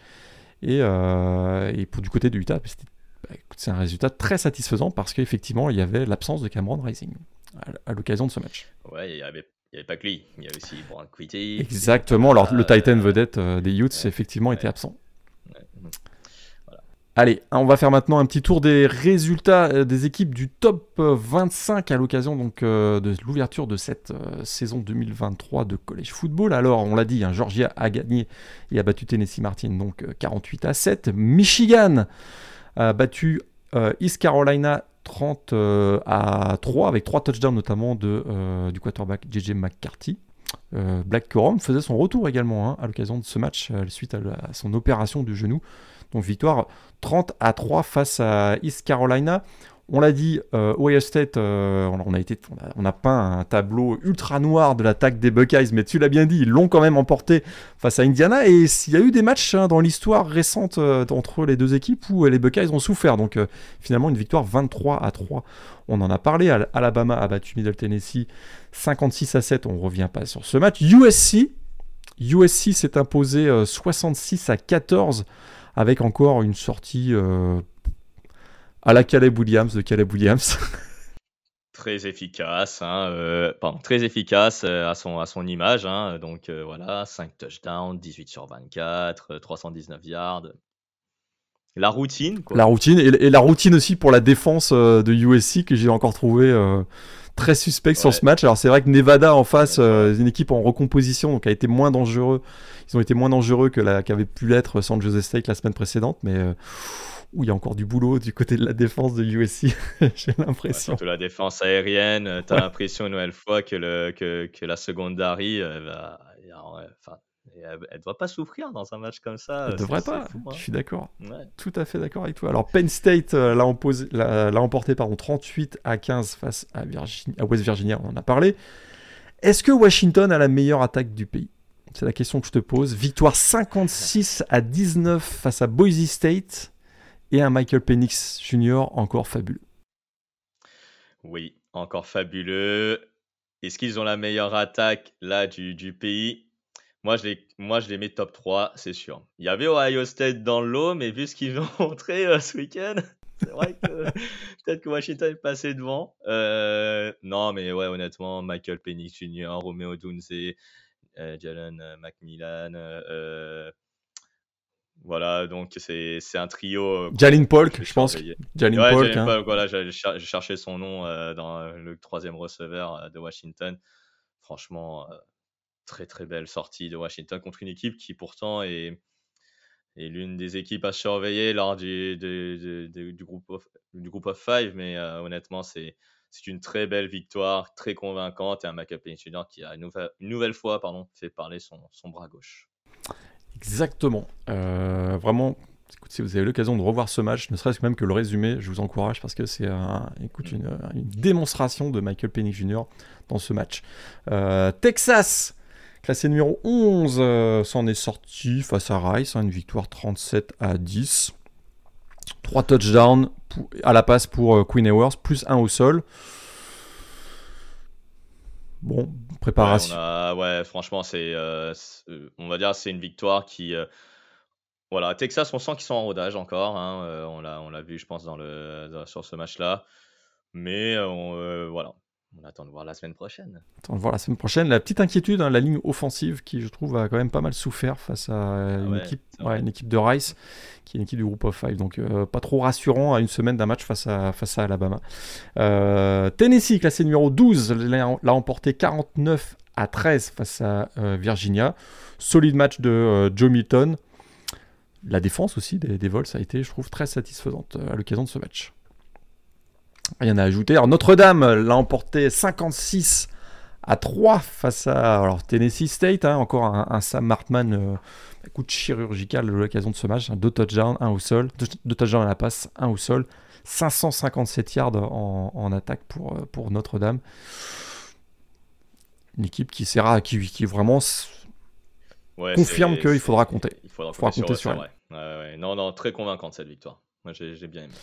Et, euh, pour du côté de Utah, bah, c'est un résultat très satisfaisant parce qu'effectivement, il y avait l'absence de Cameron Rising à, l'occasion de ce match. Ouais, il n'y avait, pas que lui, il y avait aussi Quitty. Exactement, alors le Titan vedette euh, des Utes, effectivement, était absent. Allez, on va faire maintenant un petit tour des résultats euh, des équipes du top 25 euh, à l'occasion donc euh, de l'ouverture de cette saison 2023 de college football. Alors, on l'a dit, hein, Georgia a gagné et a battu Tennessee Martin donc 48 à 7. Michigan a battu East Carolina 30 à 3 avec trois touchdowns notamment de, du quarterback JJ McCarthy. Black Corum faisait son retour également hein, à l'occasion de ce match suite à, à son opération du genou. Donc victoire 30 à 3 face à East Carolina. On l'a dit, euh, Ohio State, euh, on, a peint un tableau ultra noir de l'attaque des Buckeyes, mais tu l'as bien dit, ils l'ont quand même emporté face à Indiana. Et il y a eu des matchs hein, dans l'histoire récente euh, entre les deux équipes où les Buckeyes ont souffert. Donc finalement, une victoire 23 à 3. On en a parlé. Alabama a battu Middle Tennessee 56 à 7. On revient pas sur ce match. USC, USC s'est imposé 66 à 14 avec encore une sortie à la Caleb Williams de Caleb Williams. très efficace, hein, euh, pardon, très efficace euh, à, son, à son image. Hein, donc euh, voilà, 5 touchdowns, 18 sur 24, 319 yards. La routine. Quoi. La routine et, la routine aussi pour la défense de USC que j'ai encore trouvé très suspect sur ce match. Alors c'est vrai que Nevada en face, une équipe en recomposition, donc a été moins dangereux. Ils ont été moins dangereux que la qu'avait pu l'être San Jose State la semaine précédente, mais où il y a encore du boulot du côté de la défense de USC, j'ai l'impression. surtout la défense aérienne, euh, tu as l'impression une nouvelle fois que, le, que, que la secondary, euh, elle, ne doit pas souffrir dans un match comme ça. Elle devrait pas, hein. je suis d'accord. Tout à fait d'accord avec toi. Alors Penn State euh, l'a emporté pardon, 38 à 15 face à, à West Virginia, on en a parlé. Est-ce que Washington a la meilleure attaque du pays? C'est la question que je te pose. Victoire 56 à 19 face à Boise State et un Michael Penix Jr. encore fabuleux. Oui, encore fabuleux. Est-ce qu'ils ont la meilleure attaque là du, pays? Moi je, les, moi, je les mets top 3, c'est sûr. Il y avait Ohio State dans l'eau, mais vu ce qu'ils ont montré euh, ce week-end, c'est vrai que peut-être que Washington est passé devant. Euh, non, mais ouais, honnêtement, Michael Penix Jr., Romeo Dunze, euh, Jalen Macmillan, voilà, donc c'est un trio. Euh, Jalin Polk, je pense. Jalin ouais, Polk. Hein. voilà, j'ai cherché son nom euh, dans le troisième receveur euh, de Washington. Franchement, très très belle sortie de Washington contre une équipe qui pourtant est, est l'une des équipes à surveiller lors du, du, groupe, of, du groupe of five. Mais honnêtement, c'est une très belle victoire, très convaincante et un McApeen Junior qui a une nouvelle, une nouvelle fois pardon, fait parler son, son bras gauche. Exactement. Euh, vraiment, si vous avez l'occasion de revoir ce match, ne serait-ce que même que le résumé, je vous encourage parce que c'est une, démonstration de Michael Penix Jr. dans ce match. Euh, Texas, classé numéro 11, euh, s'en est sorti face à Rice, hein, une victoire 37 à 10. 3 touchdowns à la passe pour Queen Ewers, plus 1 au sol. Bon, préparation. Ouais, franchement, c'est, euh, euh, on va dire, c'est une victoire qui, euh, voilà, Texas, on sent qu'ils sont en rodage encore. Hein, on l'a, on l'a vu, je pense, dans le, sur ce match-là. Mais voilà, on attend de voir la semaine prochaine. Attend de voir la semaine prochaine. La petite inquiétude, hein, la ligne offensive qui, je trouve, a quand même pas mal souffert face à ah une, équipe, une équipe de Rice, qui est une équipe du groupe of five. Donc, euh, pas trop rassurant à une semaine d'un match face à, face à Alabama. Euh, Tennessee, classé numéro 12, l'a emporté 49 à 13 face à euh, Virginia. Solide match de Joe Milton. La défense aussi des, des vols, ça a été, je trouve, très satisfaisante à l'occasion de ce match. Rien à ajouter. Alors Notre-Dame l'a emporté 56 à 3 face à alors, Tennessee State. Hein, encore un, Sam Martman euh, coup de chirurgical de l'occasion de ce match. Hein, deux touchdowns, un au sol. Deux, touchdowns à la passe, un au sol. 557 yards en, attaque pour, euh, pour Notre-Dame. Une équipe qui sera, qui, qui vraiment confirme qu'il faudra compter. Il faudra, compter, sur, elle. non, non, très convaincante cette victoire. Moi, j'ai bien aimé.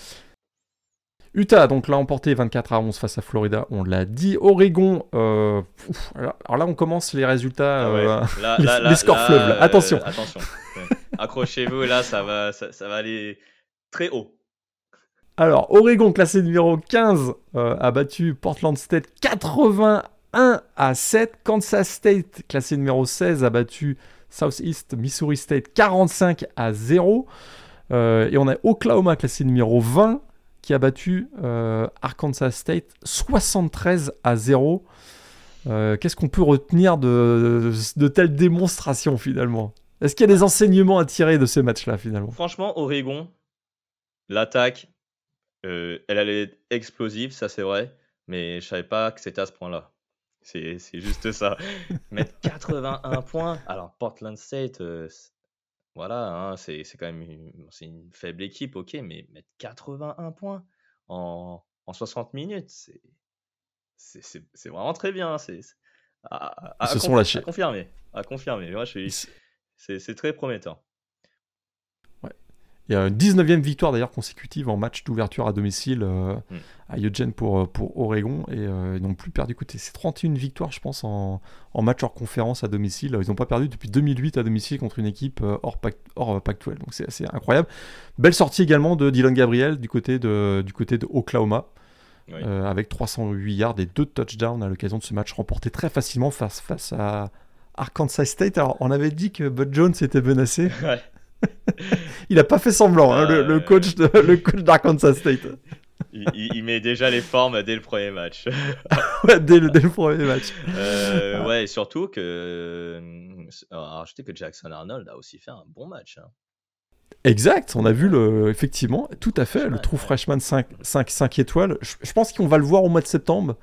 Utah, donc là, emporté 24 à 11 face à Florida, on l'a dit. Oregon, euh, alors là, on commence les résultats, ah euh, les, scores fleuves. Attention. Euh, attention. Accrochez-vous, là, ça va, ça, va aller très haut. Alors, Oregon, classé numéro 15, a battu Portland State 81 à 7. Kansas State, classé numéro 16, a battu Southeast Missouri State 45 à 0. et on a Oklahoma, classé numéro 20, qui a battu euh, Arkansas State 73 à 0. Euh, qu'est-ce qu'on peut retenir de, de, telles démonstrations finalement? Est-ce qu'il y a des enseignements à tirer de ce match-là finalement? Franchement, Oregon, l'attaque, euh, elle allait être explosive, ça c'est vrai, mais je savais pas que c'était à ce point-là. C'est juste ça. Mettre 81 points. Alors, Portland State, voilà, hein, c'est quand même une, une faible équipe, ok, mais mettre 81 points en, en 60 minutes. C'est vraiment très bien. C'est à, à, sont lâchés. À confirmer. À confirmer. Moi, je suis... C'est très prometteur. Il y a une 19e victoire d'ailleurs consécutive en match d'ouverture à domicile euh, mm. à Eugene pour, euh, pour Oregon et euh, ils n'ont plus perdu. C'est 31 victoires, je pense, en, en, match hors conférence à domicile. Ils n'ont pas perdu depuis 2008 à domicile contre une équipe hors, Pac, hors Pac-12. Donc c'est assez incroyable. Belle sortie également de Dylan Gabriel du côté de, du côté de Oklahoma. avec 308 yards et deux touchdowns à l'occasion de ce match remporté très facilement face, face à Arkansas State. Alors, on avait dit que Bud Jones était menacé. Ouais il a pas fait semblant, hein, le, coach de, le coach d'Arkansas State. Il, met déjà les formes dès le premier match. ouais, dès le, premier match. Euh, ouais, et surtout que. Euh, alors, je sais que Jackson Arnold a aussi fait un bon match. Hein. Exact, on a vu le, effectivement, tout à fait, le true freshman 5, 5, 5 étoiles. Je, pense qu'on va le voir au mois de septembre.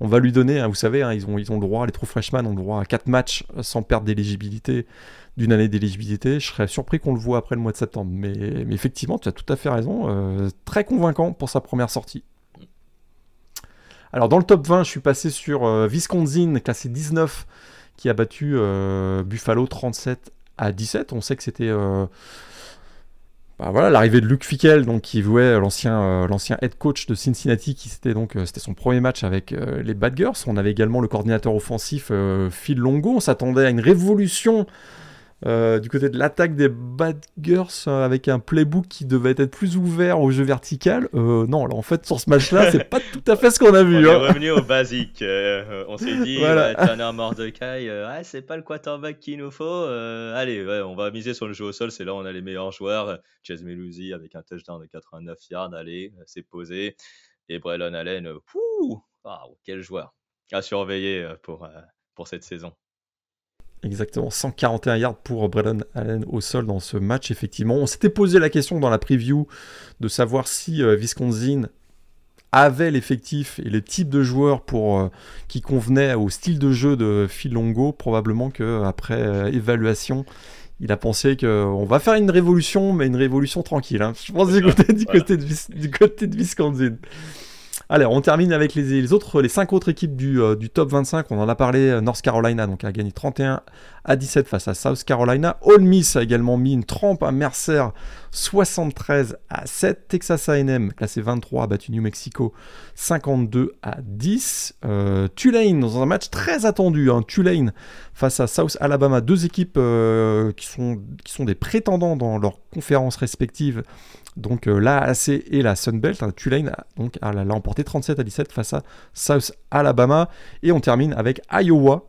On va lui donner, hein, vous savez, ils, ont, ils ont le droit, les true freshmen ont le droit à 4 matchs sans perte d'éligibilité d'une année d'éligibilité. Je serais surpris qu'on le voit après le mois de septembre. Mais, effectivement, tu as tout à fait raison. Euh, très convaincant pour sa première sortie. Alors dans le top 20, je suis passé sur euh, classé 19, qui a battu euh, Buffalo 37 à 17. On sait que c'était bah voilà l'arrivée de Luke Fickel, qui jouait l'ancien head coach de Cincinnati, qui c'était donc son premier match avec les Bad Girls. On avait également le coordinateur offensif Phil Longo. On s'attendait à une révolution euh, du côté de l'attaque des Bad Girls euh, avec un playbook qui devait être plus ouvert au jeu vertical. Euh, non, là en fait sur ce match-là, c'est pas tout à fait ce qu'on a vu. On hein. est revenu au basique. on s'est dit, voilà. Turner Mordecai, c'est pas le quarterback qu'il nous faut. allez, on va miser sur le jeu au sol. C'est là où on a les meilleurs joueurs. Chase Melusi avec un touchdown de 89 yards. Allez, c'est posé. Et Braylon Allen, quel joueur à surveiller pour, pour cette saison. Exactement, 141 yards pour Braylon Allen au sol dans ce match, effectivement. On s'était posé la question dans la preview de savoir si euh, Wisconsin avait l'effectif et le type de joueur pour, euh, qui convenait au style de jeu de Phil Longo. Probablement qu'après euh, évaluation, il a pensé qu'on va faire une révolution, mais une révolution tranquille. Hein. Je pense du côté, du, côté de, du côté de Wisconsin. Allez, on termine avec les, autres, les 5 autres équipes du, euh, top 25. On en a parlé, euh, North Carolina donc a gagné 31 à 17 face à South Carolina. Ole Miss a également mis une trempe à Mercer 73 à 7. Texas A&M classé 23 a battu New Mexico 52 à 10. Euh, Tulane dans un match très attendu, hein, Tulane face à South Alabama, deux équipes qui, sont, qui sont des prétendants dans leurs conférences respectives donc euh, la l'AAC et la Sunbelt, hein, Tulane donc, l'a emporté 37 à 17 face à South Alabama. Et on termine avec Iowa,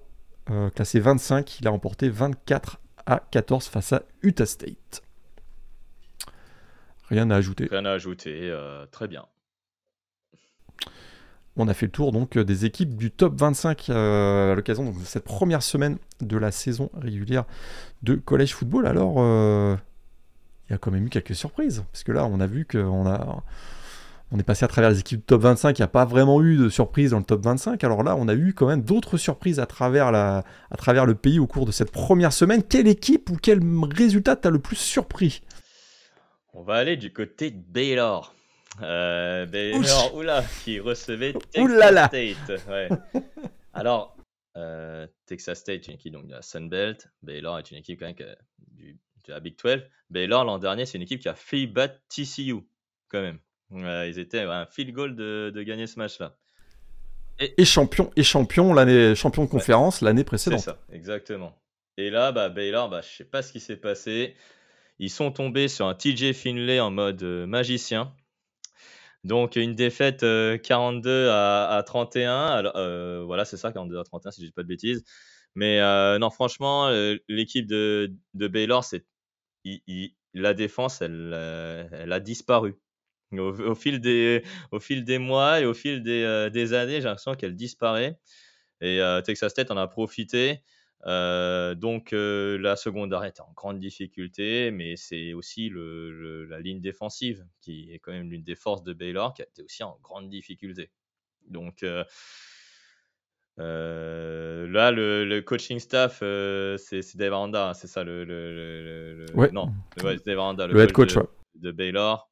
euh, classé 25, il a emporté 24 à 14 face à Utah State. Rien à ajouter. Rien à ajouter, euh, très bien. On a fait le tour donc des équipes du top 25 à l'occasion de cette première semaine de la saison régulière de collège football. Alors, il y a quand même eu quelques surprises. Parce que là, on a vu qu'on a. On est passé à travers les équipes top 25, il n'y a pas vraiment eu de surprise dans le top 25. Alors là, on a eu quand même d'autres surprises à travers, la, à travers le pays au cours de cette première semaine. Quelle équipe ou quel résultat t'as le plus surpris? On va aller du côté de Baylor. Euh, Baylor, oula, qui recevait Texas State. Ouais. Alors, euh, Texas State, une équipe donc de la Sunbelt. Baylor est une équipe quand même du la Big 12. Baylor, l'an dernier, c'est une équipe qui a fait battre TCU, quand même. ils étaient un field goal de, gagner ce match-là. Et, champion, et champion, l'année, champion de conférence l'année précédente. C'est ça, exactement. Et là, bah, Baylor, bah, je sais pas ce qui s'est passé. Ils sont tombés sur un TJ Finlay en mode euh, magicien. Donc une défaite 42 euh, à, 31. Euh, voilà, c'est ça, 42 à 31 si je dis pas de bêtises. Mais non, franchement, l'équipe de, de Baylor, la défense, elle, euh, elle a disparu. Au, fil des, au fil des mois et au fil des, euh, années, j'ai l'impression qu'elle disparaît. Et euh, Texas Tech en a profité. donc la secondaire est en grande difficulté, mais c'est aussi la ligne défensive qui est quand même l'une des forces de Baylor qui a été aussi en grande difficulté. Donc euh, là, le, coaching staff, euh, c'est Dave Aranda, hein, c'est ça le, le, Non, ouais, Dave Aranda, le, head coach de, Baylor.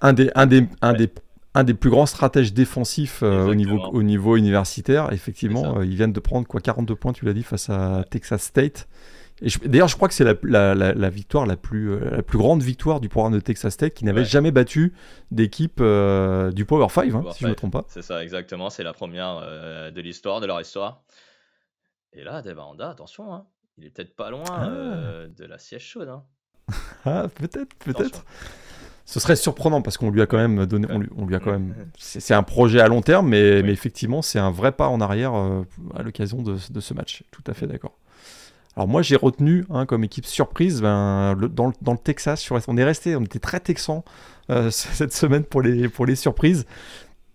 Un des, un des, un des, un des plus grands stratèges défensifs au, niveau, au niveau universitaire. Effectivement, ils viennent de prendre quoi 42 points, tu l'as dit, face à Texas State. D'ailleurs, je crois que c'est la, la, victoire la plus, euh, la plus grande victoire du programme de Texas Tech qui n'avait jamais battu d'équipe euh, du Power 5, hein, si je ne me trompe pas. C'est ça, exactement. C'est la première euh, de l'histoire, de leur histoire. Et là, Devanda, attention, hein, il est peut-être pas loin ah. de la siège chaude. Hein. ah, peut-être, peut-être. Ce serait surprenant parce qu'on lui a quand même donné, on lui, a quand même. C'est un projet à long terme, mais, mais effectivement, c'est un vrai pas en arrière à l'occasion de, de, ce match. Tout à fait d'accord. Alors moi j'ai retenu hein, comme équipe surprise ben, dans, le, Texas, on est resté, on était très texan euh, cette semaine pour les, pour les surprises.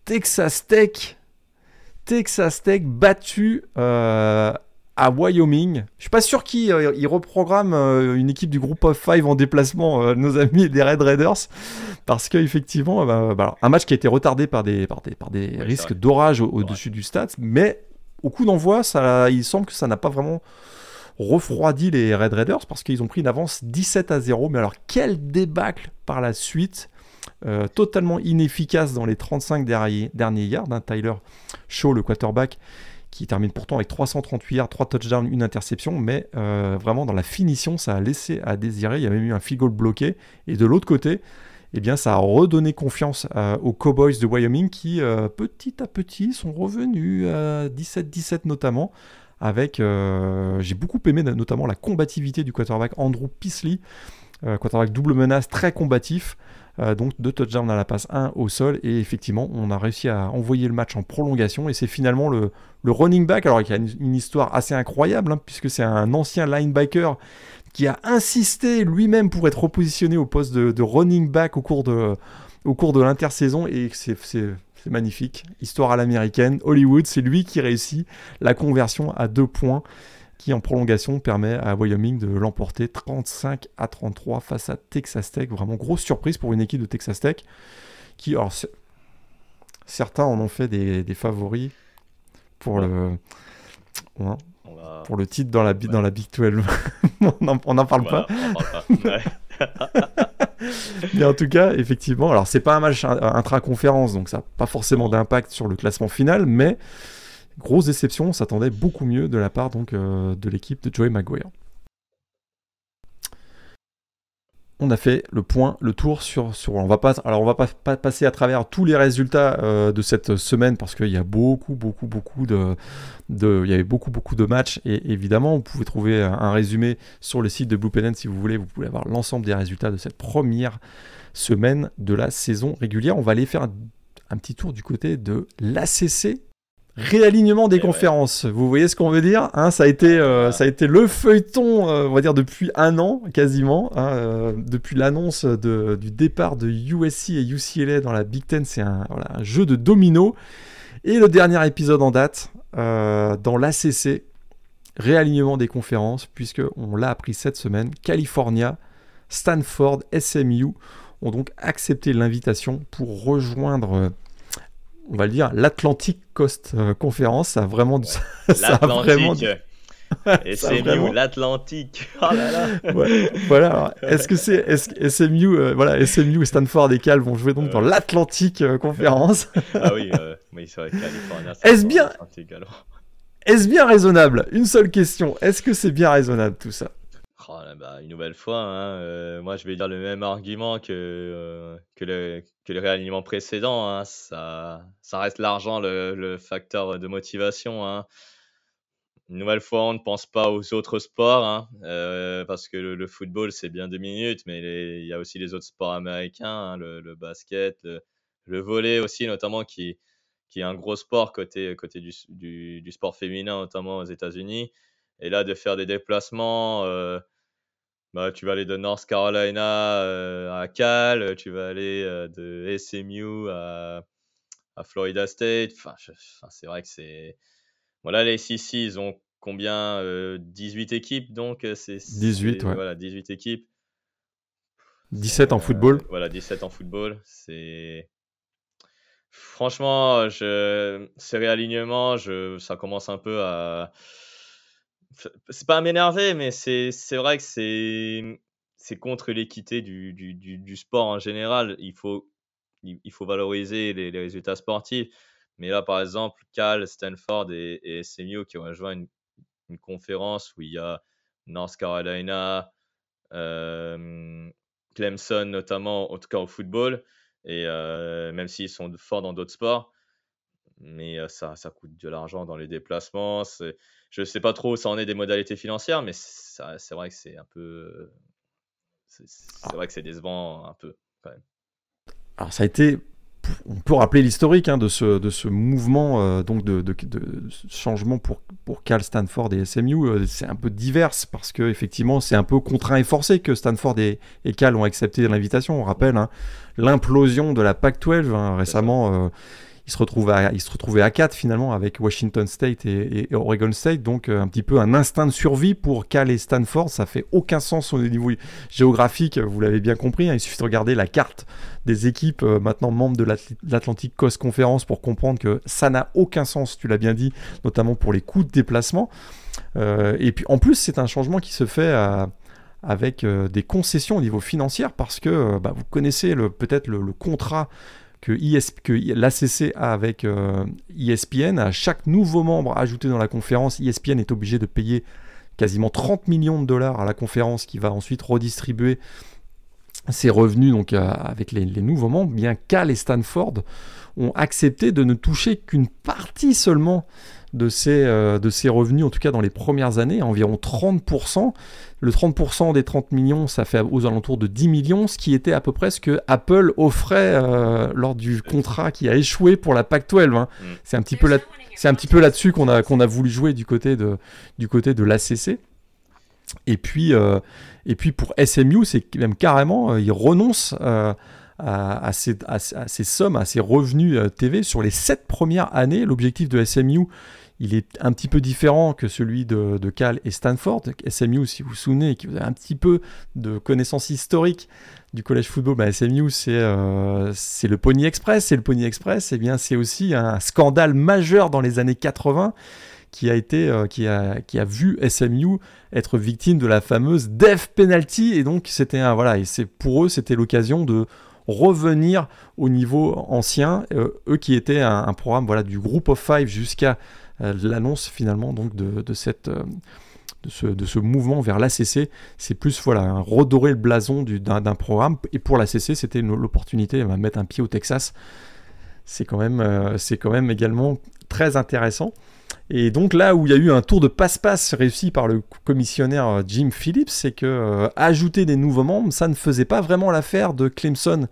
Texas Tech, Texas Tech battu euh, à Wyoming. Je suis pas sûr qu'ils euh, reprogramment une équipe du groupe of five en déplacement, nos amis des Red Raiders, parce qu'effectivement, bah, bah, un match qui a été retardé par des, par des, par des risques d'orage au-dessus du stade, mais au coup d'envoi, il semble que ça n'a pas vraiment refroidi les Red Raiders parce qu'ils ont pris une avance 17 à 0. Mais alors, quel débâcle par la suite euh, totalement inefficace dans les 35 derniers, yards. Hein. Tyler Shaw, le quarterback, qui termine pourtant avec 338 yards, 3 touchdowns, une interception, mais euh, vraiment dans la finition, ça a laissé à désirer. Il y a même eu un field goal bloqué. Et de l'autre côté, eh bien, ça a redonné confiance euh, aux Cowboys de Wyoming qui, petit à petit, sont revenus à 17-17 notamment avec, euh, j'ai beaucoup aimé notamment la combativité du quarterback Andrew Pisley, euh, quarterback double menace, très combatif. Euh, donc deux touchdowns à la passe, 1 au sol. Et effectivement, on a réussi à envoyer le match en prolongation. Et c'est finalement le, running back, alors y a une, histoire assez incroyable, hein, puisque c'est un ancien linebacker qui a insisté lui-même pour être repositionné au poste de, running back au cours de l'intersaison. Et c'est c'est magnifique. Histoire à l'américaine. Hollywood, c'est lui qui réussit la conversion à deux points qui en prolongation permet à Wyoming de l'emporter 35 à 33 face à Texas Tech. Vraiment grosse surprise pour une équipe de Texas Tech qui, alors, certains en ont fait des, favoris pour le, pour le titre dans la, dans la Big 12. on n'en parle pas. Mais en tout cas, effectivement, alors c'est pas un match intra-conférence, donc ça n'a pas forcément d'impact sur le classement final, mais grosse déception, on s'attendait beaucoup mieux de la part donc, euh, de l'équipe de Joey Maguire. On a fait le point, le tour sur, sur on va va pas, passer à travers tous les résultats euh, de cette semaine parce qu'il y a beaucoup, beaucoup, beaucoup de, il y avait beaucoup, beaucoup de matchs et évidemment vous pouvez trouver un résumé sur le site de Blue si vous voulez, vous pouvez avoir l'ensemble des résultats de cette première semaine de la saison régulière. On va aller faire un petit tour du côté de l'ACC Réalignement des conférences, vous voyez ce qu'on veut dire hein, ça, a été, euh, ça a été le feuilleton, euh, on va dire, depuis un an quasiment. Hein, euh, depuis l'annonce du départ de USC et UCLA dans la Big Ten, c'est un, jeu de domino. Et le dernier épisode en date, dans l'ACC, réalignement des conférences, puisque on l'a appris cette semaine, California, Stanford, SMU ont donc accepté l'invitation pour rejoindre on va le dire, l'Atlantic Coast euh, Conference. Ça a vraiment. Ça a vraiment... Et SMU, l'Atlantique. Oh là là. voilà. Est-ce que c'est est SMU, euh, voilà, SMU et Stanford et Cal vont jouer donc dans l'Atlantique euh, Conférence? Ah oui, oui, c'est vrai. Est-ce bien Est-ce bien raisonnable? Une seule question. Est-ce que c'est bien raisonnable tout ça? Oh, bah, une nouvelle fois, hein, moi je vais dire le même argument que, que, le, que le réalignement précédent. Hein, ça, ça reste l'argent le, facteur de motivation. Hein. Une nouvelle fois, on ne pense pas aux autres sports, hein, parce que le, football, c'est bien deux minutes, mais il y a aussi les autres sports américains, le, basket, le, volet aussi, notamment, qui, qui est un gros sport côté, côté du, du, du sport féminin, notamment aux États-Unis. Et là, de faire des déplacements bah, tu vas aller de North Carolina euh, à Cal, tu vas aller euh, de SMU à, à Florida State. Enfin, c'est vrai que c'est. Voilà, les SEC, ils ont combien 18 euh, équipes, donc c'est. 18, ouais. Voilà, 18 équipes. 17 en football. Voilà, 17 en football. C'est. Franchement, je... ces réalignements, je... ça commence un peu à c'est pas à m'énerver, mais c'est vrai que c'est contre l'équité du, du, du, sport en général. Il faut faut valoriser les, résultats sportifs. Mais là, par exemple, Cal, Stanford et, SMU qui ont rejoint une, une, conférence où il y a North Carolina, euh, Clemson notamment, en tout cas au football, et euh, même s'ils sont forts dans d'autres sports, mais ça, ça coûte de l'argent dans les déplacements. Je ne sais pas trop où ça en est des modalités financières, mais c'est vrai que c'est un peu. C'est ah. vrai que c'est décevant un peu, quand même. Alors, ça a été on peut rappeler l'historique hein, de, ce, de ce mouvement euh, donc de, de, changement pour, pour Cal, Stanford et SMU. Euh, c'est un peu divers parce que effectivement c'est un peu contraint et forcé que Stanford et, et Cal ont accepté l'invitation. On rappelle hein, l'implosion de la PAC-12 hein, récemment. Euh, il se, retrouve à, il se retrouvait à 4 finalement avec Washington State et, Oregon State, donc un petit peu un instinct de survie pour Cal et Stanford. Ça fait aucun sens au niveau géographique, vous l'avez bien compris. il suffit de regarder la carte des équipes euh, maintenant membres de l'Atlantic Coast Conference pour comprendre que ça n'a aucun sens, tu l'as bien dit, notamment pour les coûts de déplacement. Euh, et puis en plus, c'est un changement qui se fait avec euh, des concessions au niveau financier parce que bah, vous connaissez peut-être le, contrat que, l'ACC a avec ESPN. À chaque nouveau membre ajouté dans la conférence, ESPN est obligé de payer quasiment 30 millions de dollars à la conférence qui va ensuite redistribuer ces revenus donc euh, avec les, nouveaux membres, bien Cal et Stanford ont accepté de ne toucher qu'une partie seulement de ces, euh, de ces revenus, en tout cas dans les premières années, environ 30%. Le 30% des 30 millions, ça fait aux alentours de 10 millions, ce qui était à peu près ce que Apple offrait euh, lors du contrat qui a échoué pour la PAC-12. Hein. Mm. C'est un petit peu là, c'est un petit peu là-dessus qu'on a, qu'on a voulu jouer du côté de, du côté de l'ACC. Et puis, euh, et puis pour SMU, c'est même carrément, euh, ils renoncent euh, à, ces, sommes, à ces revenus TV sur les sept premières années. L'objectif de SMU, il est un petit peu différent que celui de, Cal et Stanford. SMU, si vous vous souvenez, qui vous avez un petit peu de connaissances historiques du collège football, bah, SMU, c'est le Pony Express. Et le Pony Express, eh bien, c'est aussi un scandale majeur dans les années 80 qui a été euh, qui a qui a vu SMU être victime de la fameuse death penalty et donc c'était un voilà et c'est pour eux c'était l'occasion de revenir au niveau ancien euh, eux qui étaient un, programme voilà du group of five jusqu'à euh, l'annonce finalement donc de, de cette de ce, de ce, mouvement vers l'ACC, c'est plus voilà, redorer le blason d'un programme. Et pour l'ACC, c'était l'opportunité de mettre un pied au Texas. C'est quand, même, c'est quand même également très intéressant. Et donc là où il y a eu un tour de passe-passe réussi par le commissionnaire euh, Jim Phillips, c'est que euh, ajouter des nouveaux membres, ça ne faisait pas vraiment l'affaire de Clemson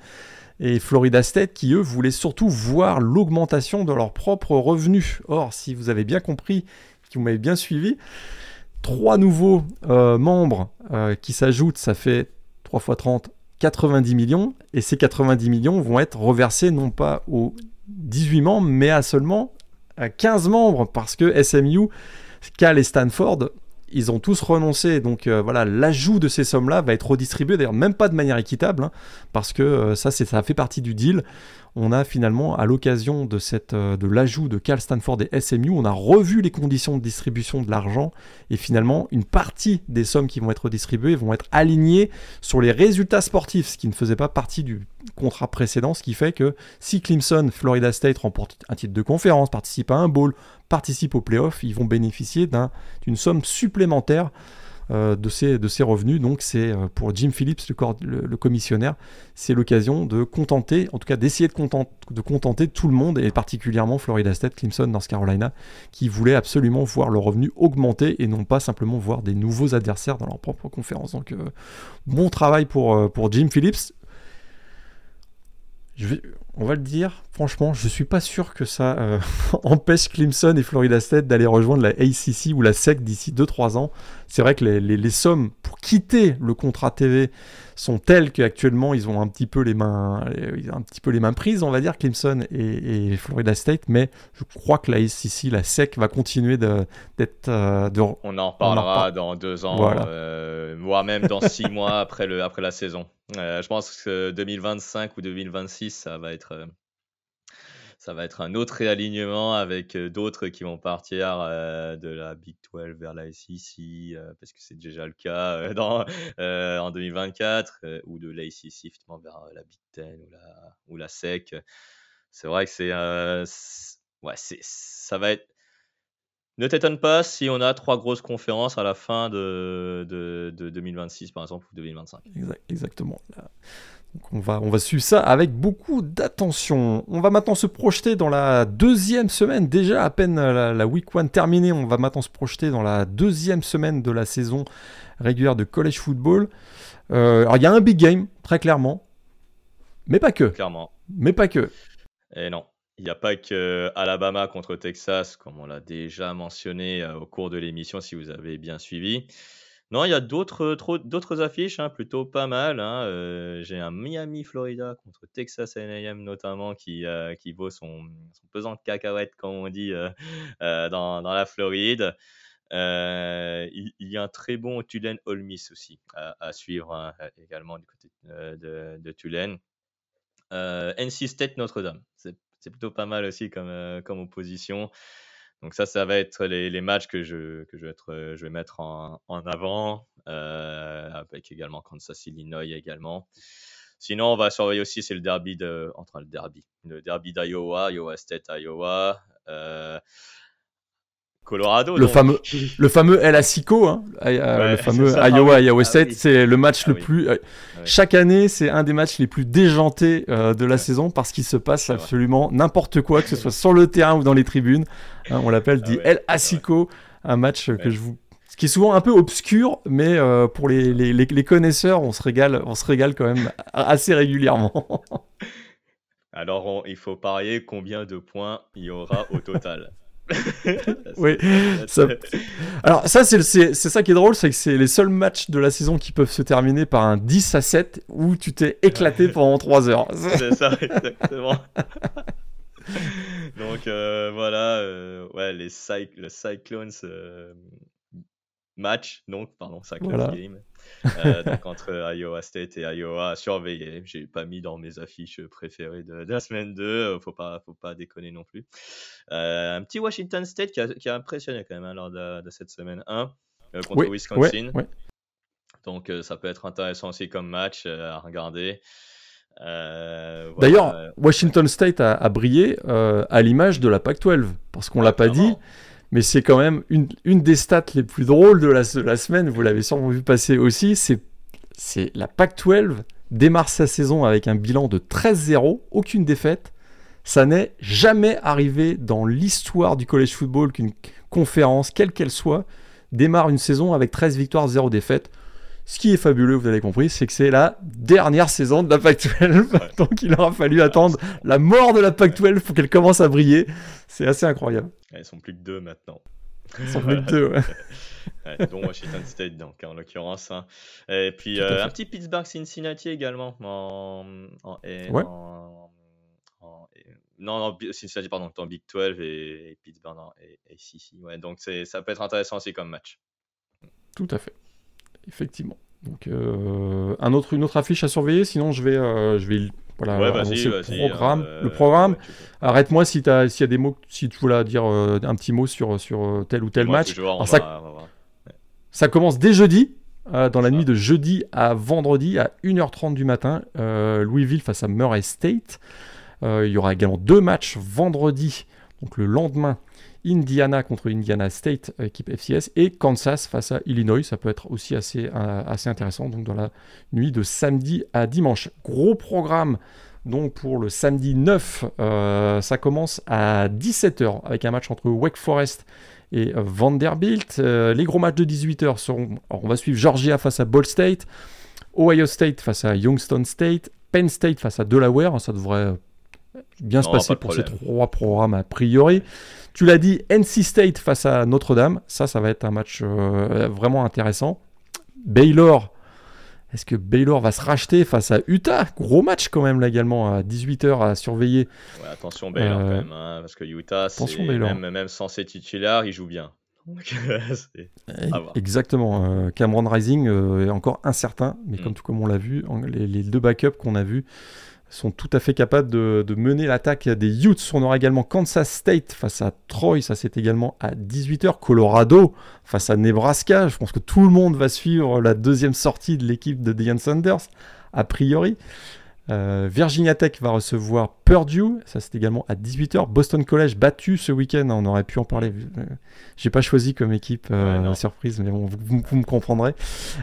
et Florida State qui eux voulaient surtout voir l'augmentation de leurs propres revenus. Or, si vous avez bien compris, si vous m'avez bien suivi, trois nouveaux euh, membres qui s'ajoutent, ça fait 3 fois 30, 90 millions, et ces 90 millions vont être reversés non pas aux 18 membres, mais à seulement 15 membres parce que SMU, Cal et Stanford, ils ont tous renoncé. Donc euh, voilà, l'ajout de ces sommes-là va être redistribué, d'ailleurs même pas de manière équitable, hein, parce que euh, ça, ça fait partie du deal on a finalement, à l'occasion de, euh, l'ajout de Cal Stanford et SMU, on a revu les conditions de distribution de l'argent et finalement, une partie des sommes qui vont être distribuées vont être alignées sur les résultats sportifs, ce qui ne faisait pas partie du contrat précédent, ce qui fait que si Clemson, Florida State remporte un titre de conférence, participe à un bowl, participe au playoff, ils vont bénéficier d'une somme supplémentaire de, ces, de ces revenus. Donc c'est euh, pour Jim Phillips, le, commissionnaire, c'est l'occasion de contenter, en tout cas d'essayer de, contenter tout le monde, et particulièrement Florida State, Clemson, North Carolina, qui voulaient absolument voir le revenu augmenter et non pas simplement voir des nouveaux adversaires dans leur propre conférence. Donc euh, bon travail pour, pour Jim Phillips. On va le dire, franchement, je suis pas sûr que ça euh, empêche Clemson et Florida State d'aller rejoindre la ACC ou la SEC d'ici 2-3 ans. C'est vrai que les, sommes pour quitter le contrat TV sont telles qu'actuellement ils ont un petit peu les mains, un petit peu les mains prises, on va dire, Clemson et, Florida State. Mais je crois que la ACC, la SEC, va continuer d'être. Euh, on en reparlera dans deux ans, euh, voire même dans six mois après, le, après la saison. je pense que 2025 ou 2026, ça va être ça va être un autre réalignement avec d'autres qui vont partir de la Big 12 vers la SEC, parce que c'est déjà le cas en 2024, ou de la SEC vers la Big 10 ou la, SEC. C'est vrai que c'est, ouais, ça va être. Ne t'étonne pas si on a trois grosses conférences à la fin de 2026, par exemple, ou 2025. exactement on va, on va suivre ça avec beaucoup d'attention. On va maintenant se projeter dans la deuxième semaine, déjà à peine la, week one terminée, on va maintenant se projeter dans la deuxième semaine de la saison régulière de college football. Euh, alors il y a un big game, très clairement, mais pas que. Clairement. Mais pas que. Et non, il n'y a pas que Alabama contre Texas, comme on l'a déjà mentionné euh, au cours de l'émission si vous avez bien suivi. Non, il y a d'autres d'autres affiches, hein, plutôt pas mal. Hein, euh, j'ai un Miami, Florida contre Texas A&M notamment qui, euh, qui vaut son, pesant de cacahuètes, comme on dit, euh, dans, dans, la Floride. Il, y a un très bon Tulane Ole Miss aussi à, suivre hein, également du côté de, de Tulane. NC State Notre-Dame, c'est plutôt pas mal aussi comme, comme opposition. Donc ça, ça va être les, matchs que je, que je, vais, mettre en, avant, euh, avec également Kansas Illinois également. Sinon, on va surveiller aussi, c'est le derby de, entre le derby, le derby d'Iowa, Iowa State, Iowa. Euh, Colorado. Le fameux, le fameux El Asico, hein, euh, le fameux Iowa, ah Iowa ah State, c'est le match ah le plus. Euh, chaque année, c'est un des matchs les plus déjantés euh, de la saison parce qu'il se passe absolument n'importe quoi, que ce soit sur le terrain ou dans les tribunes. Hein, on l'appelle dit El Asico, un match que je vous qui est souvent un peu obscur, mais pour les, les, les, connaisseurs, on se régale, on se régale quand même assez régulièrement. Alors, il faut parier combien de points il y aura au total. oui. Alors ça, c'est ça qui est drôle, c'est que c'est les seuls matchs de la saison qui peuvent se terminer par un 10 à 7 où tu t'es éclaté pendant 3 heures. c'est ça, exactement. Donc euh, voilà, euh, ouais, les Cyclones euh, match, donc, pardon, Cyclones game. Euh, donc entre Iowa State et Iowa, surveillé. J'ai pas mis dans mes affiches préférées de, la semaine 2, euh, faut pas, faut pas déconner non plus. Euh, un petit Washington State qui a, qui a, impressionné quand même hein, lors de, cette semaine 1 contre Wisconsin. Donc ça peut être intéressant aussi comme match à regarder. D'ailleurs, Washington State a, a brillé à l'image de la PAC-12, parce qu'on l'a pas dit, mais c'est quand même une, des stats les plus drôles de la, la semaine, vous l'avez sûrement vu passer aussi, c'est, c'est la Pac-12 démarre sa saison avec un bilan de 13-0, aucune défaite. Ça n'est jamais arrivé dans l'histoire du college football qu'une conférence, quelle qu'elle soit, démarre une saison avec 13 victoires, 0 défaites. Ce qui est fabuleux, vous avez compris, c'est que c'est la dernière saison de la Pac-12. Donc il aura fallu attendre la mort de la Pac-12 pour qu'elle commence à briller. C'est assez incroyable. Elles sont plus que deux maintenant. Elles sont plus que deux, ouais. dont Washington State, donc, en l'occurrence. Hein. Et puis euh, un petit Pittsburgh-Cincinnati également. En, ouais. non, non, Cincinnati, pardon, en Big 12 et, Pittsburgh et, et Ouais, donc ça peut être intéressant aussi comme match. Tout à fait effectivement. Donc, euh, un autre, une autre affiche à surveiller, sinon je vais, euh, je vais voilà, le programme. Euh, le programme. Arrête-moi si tu s'il y a des mots, si tu voulais dire un petit mot sur, sur tel ou tel match. ça, ça, commence dès jeudi, dans la nuit de jeudi à vendredi à 1h30 du matin. Louisville face à Murray State. il y aura également deux matchs vendredi, donc le lendemain Indiana contre Indiana State, équipe FCS, et Kansas face à Illinois. Ça peut être aussi assez, euh, assez intéressant, donc dans la nuit de samedi à dimanche. Gros programme donc pour le samedi 9, euh, ça commence à 17h avec un match entre Wake Forest et Vanderbilt. Euh, les gros matchs de 18h seront, on va suivre Georgia face à Ball State, Ohio State face à Youngstown State, Penn State face à Delaware, ça devrait bien se passer pour ces trois programmes a priori. Tu l'as dit, NC State face à Notre-Dame. Ça, ça va être un match euh, vraiment intéressant. Baylor. Est-ce que Baylor va se racheter face à Utah? Gros match quand même là également à 18h à surveiller. attention Baylor quand euh, même, hein, parce que Utah, même, même sans ses titulaires, il joue bien. Exactement. Euh, Cameron Rising est encore incertain, mais mm. comme tout comme on l'a vu, les, deux backups qu'on a vus sont tout à fait capables de, mener l'attaque des Utes. On aura également Kansas State face à Troy, ça c'est également à 18h. Colorado face à Nebraska. Je pense que tout le monde va suivre la deuxième sortie de l'équipe de Deion Sanders, a priori. Euh, Virginia Tech va recevoir Purdue, ça c'est également à 18h. Boston College battu ce week-end, on aurait pu en parler. Euh, j'ai pas choisi comme équipe euh, surprise, mais bon, vous, me comprendrez.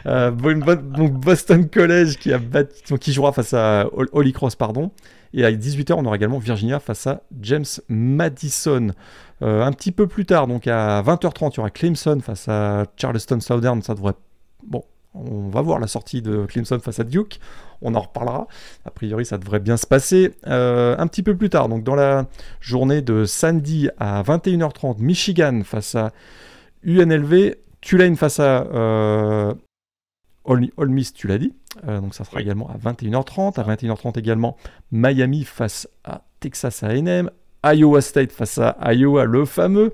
Boston College qui, a battu, qui jouera face à Holy Cross, pardon. Et à 18h, on aura également Virginia face à James Madison. un petit peu plus tard, donc à 20h30, il y aura Clemson face à Charleston Southern. Ça devrait. Bon, on va voir la sortie de Clemson face à Duke. On en reparlera. A priori, ça devrait bien se passer. Euh, un petit peu plus tard, donc dans la journée de samedi à 21h30, Michigan face à UNLV, Tulane face à euh, All, Miss, tu l'as dit. Euh, donc ça sera également à 21h30. À 21h30 également, Miami face à Texas A&M. Iowa State face à Iowa, le fameux.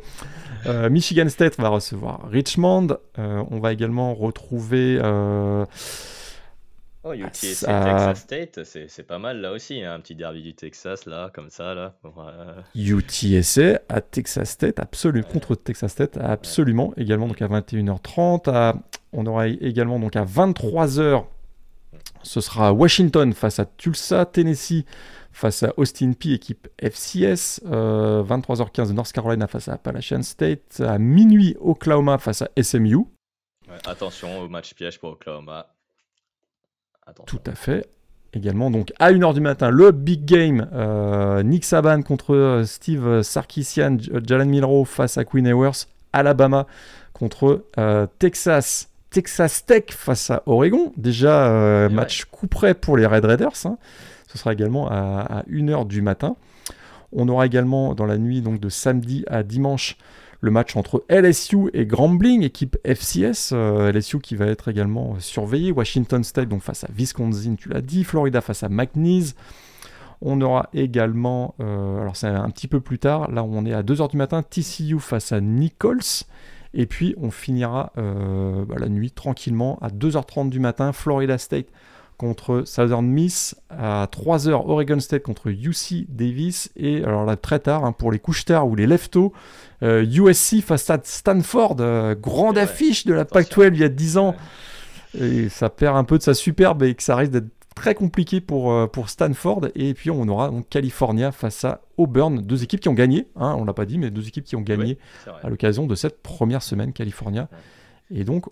Euh, Michigan State va recevoir Richmond. Euh, on va également retrouver. Euh, oh, UTSA, Texas State, c'est pas mal là aussi, hein, un petit derby du Texas là, comme ça là. UTSA à Texas State, absolument contre Texas State, absolument. Également donc à 21h30. On aura également donc à 23h. Ce sera Washington face à Tulsa, Tennessee face à Austin P, équipe FCS. 23h15 euh, North Carolina face à Appalachian State. À minuit, Oklahoma face à SMU. attention au match piège pour Oklahoma. Tout à fait. Également, donc à 1h du matin, le big game. Euh, Nick Saban contre euh, Steve Sarkisian, Jalen Milrow face à Queen Ewers. Alabama contre Texas. Texas Tech face à Oregon. Déjà, match coup près pour les Red Raiders. Hein. Ce sera également à, 1h du matin. On aura également dans la nuit donc de samedi à dimanche le match entre LSU et Grambling, équipe FCS. Euh, LSU qui va être également surveillé. Washington State donc face à Wisconsin, tu l'as dit. Florida face à McNeese. On aura également, euh, alors c'est un petit peu plus tard, là on est à 2h du matin, TCU face à Nichols. Et puis on finira euh, bah, la nuit tranquillement à 2h30 du matin, Florida State contre Southern Miss, à 3h Oregon State contre UC Davis, et alors là très tard, hein, pour les couches tard ou les leftos, USC euh, face à Stanford, euh, grande affiche de la Pac-12 il y a 10 ans, et ça perd un peu de sa superbe et que ça risque d'être très compliqué pour, euh, pour Stanford, et puis on aura donc California face à Auburn, deux équipes qui ont gagné, hein, on l'a pas dit, mais deux équipes qui ont gagné à l'occasion de cette première semaine California. Et donc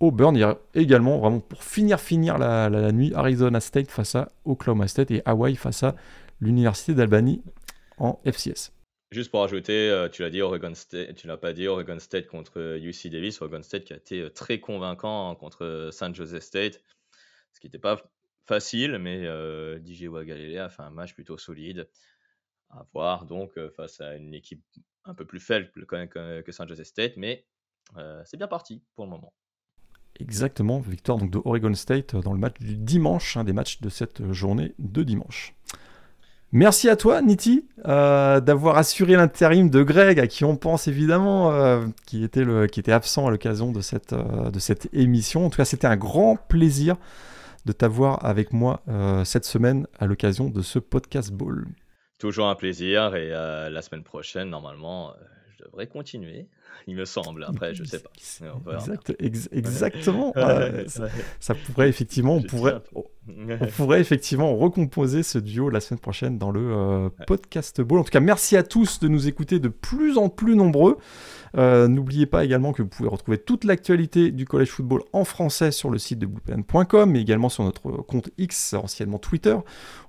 Auburn. Il y a également, vraiment pour finir, finir la, nuit, Arizona State face à Oklahoma State et Hawaii face à l'Université d'Albany en FCS. Juste pour ajouter, euh, tu l'as dit, Oregon State, tu l'as pas dit, Oregon State contre UC Davis, Oregon State qui a été euh, très convaincant contre San Jose State, ce qui n'était pas facile, mais euh, DJ Wagalele a fait un match plutôt solide à voir donc face à une équipe un peu plus faible que, que San Jose State, mais c'est bien parti pour le moment. Exactement, victoire donc de Oregon State dans le match du dimanche, un des matchs de cette journée de dimanche. Merci à toi, Niti, euh, d'avoir assuré l'intérim de Greg, à qui on pense évidemment, euh, qui, était qui était absent à l'occasion de cette, euh, de cette émission. En tout cas, c'était un grand plaisir de t'avoir avec moi cette semaine à l'occasion de ce podcast ball. Toujours un plaisir et la semaine prochaine, normalement, je devrais continuer il me semble. Après, je sais pas. exactement. ça, pourrait effectivement, on pourrait, on pourrait effectivement recomposer ce duo la semaine prochaine dans le euh, podcast ball. En tout cas, merci à tous de nous écouter de plus en plus nombreux. Euh, n'oubliez pas également que vous pouvez retrouver toute l'actualité du collège football en français sur le site de bluepen.com, mais également sur notre compte X, anciennement Twitter.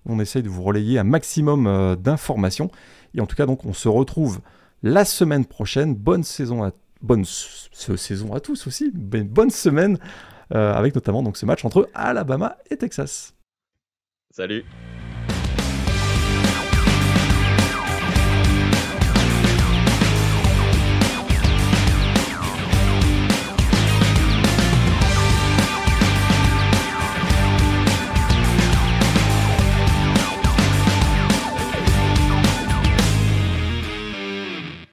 On essaye de vous relayer un maximum euh, d'informations. Et en tout cas, donc, on se retrouve la semaine prochaine. Bonne saison à, bonne saison à tous aussi. Bonne semaine euh, avec notamment donc ce match entre Alabama et Texas. Salut.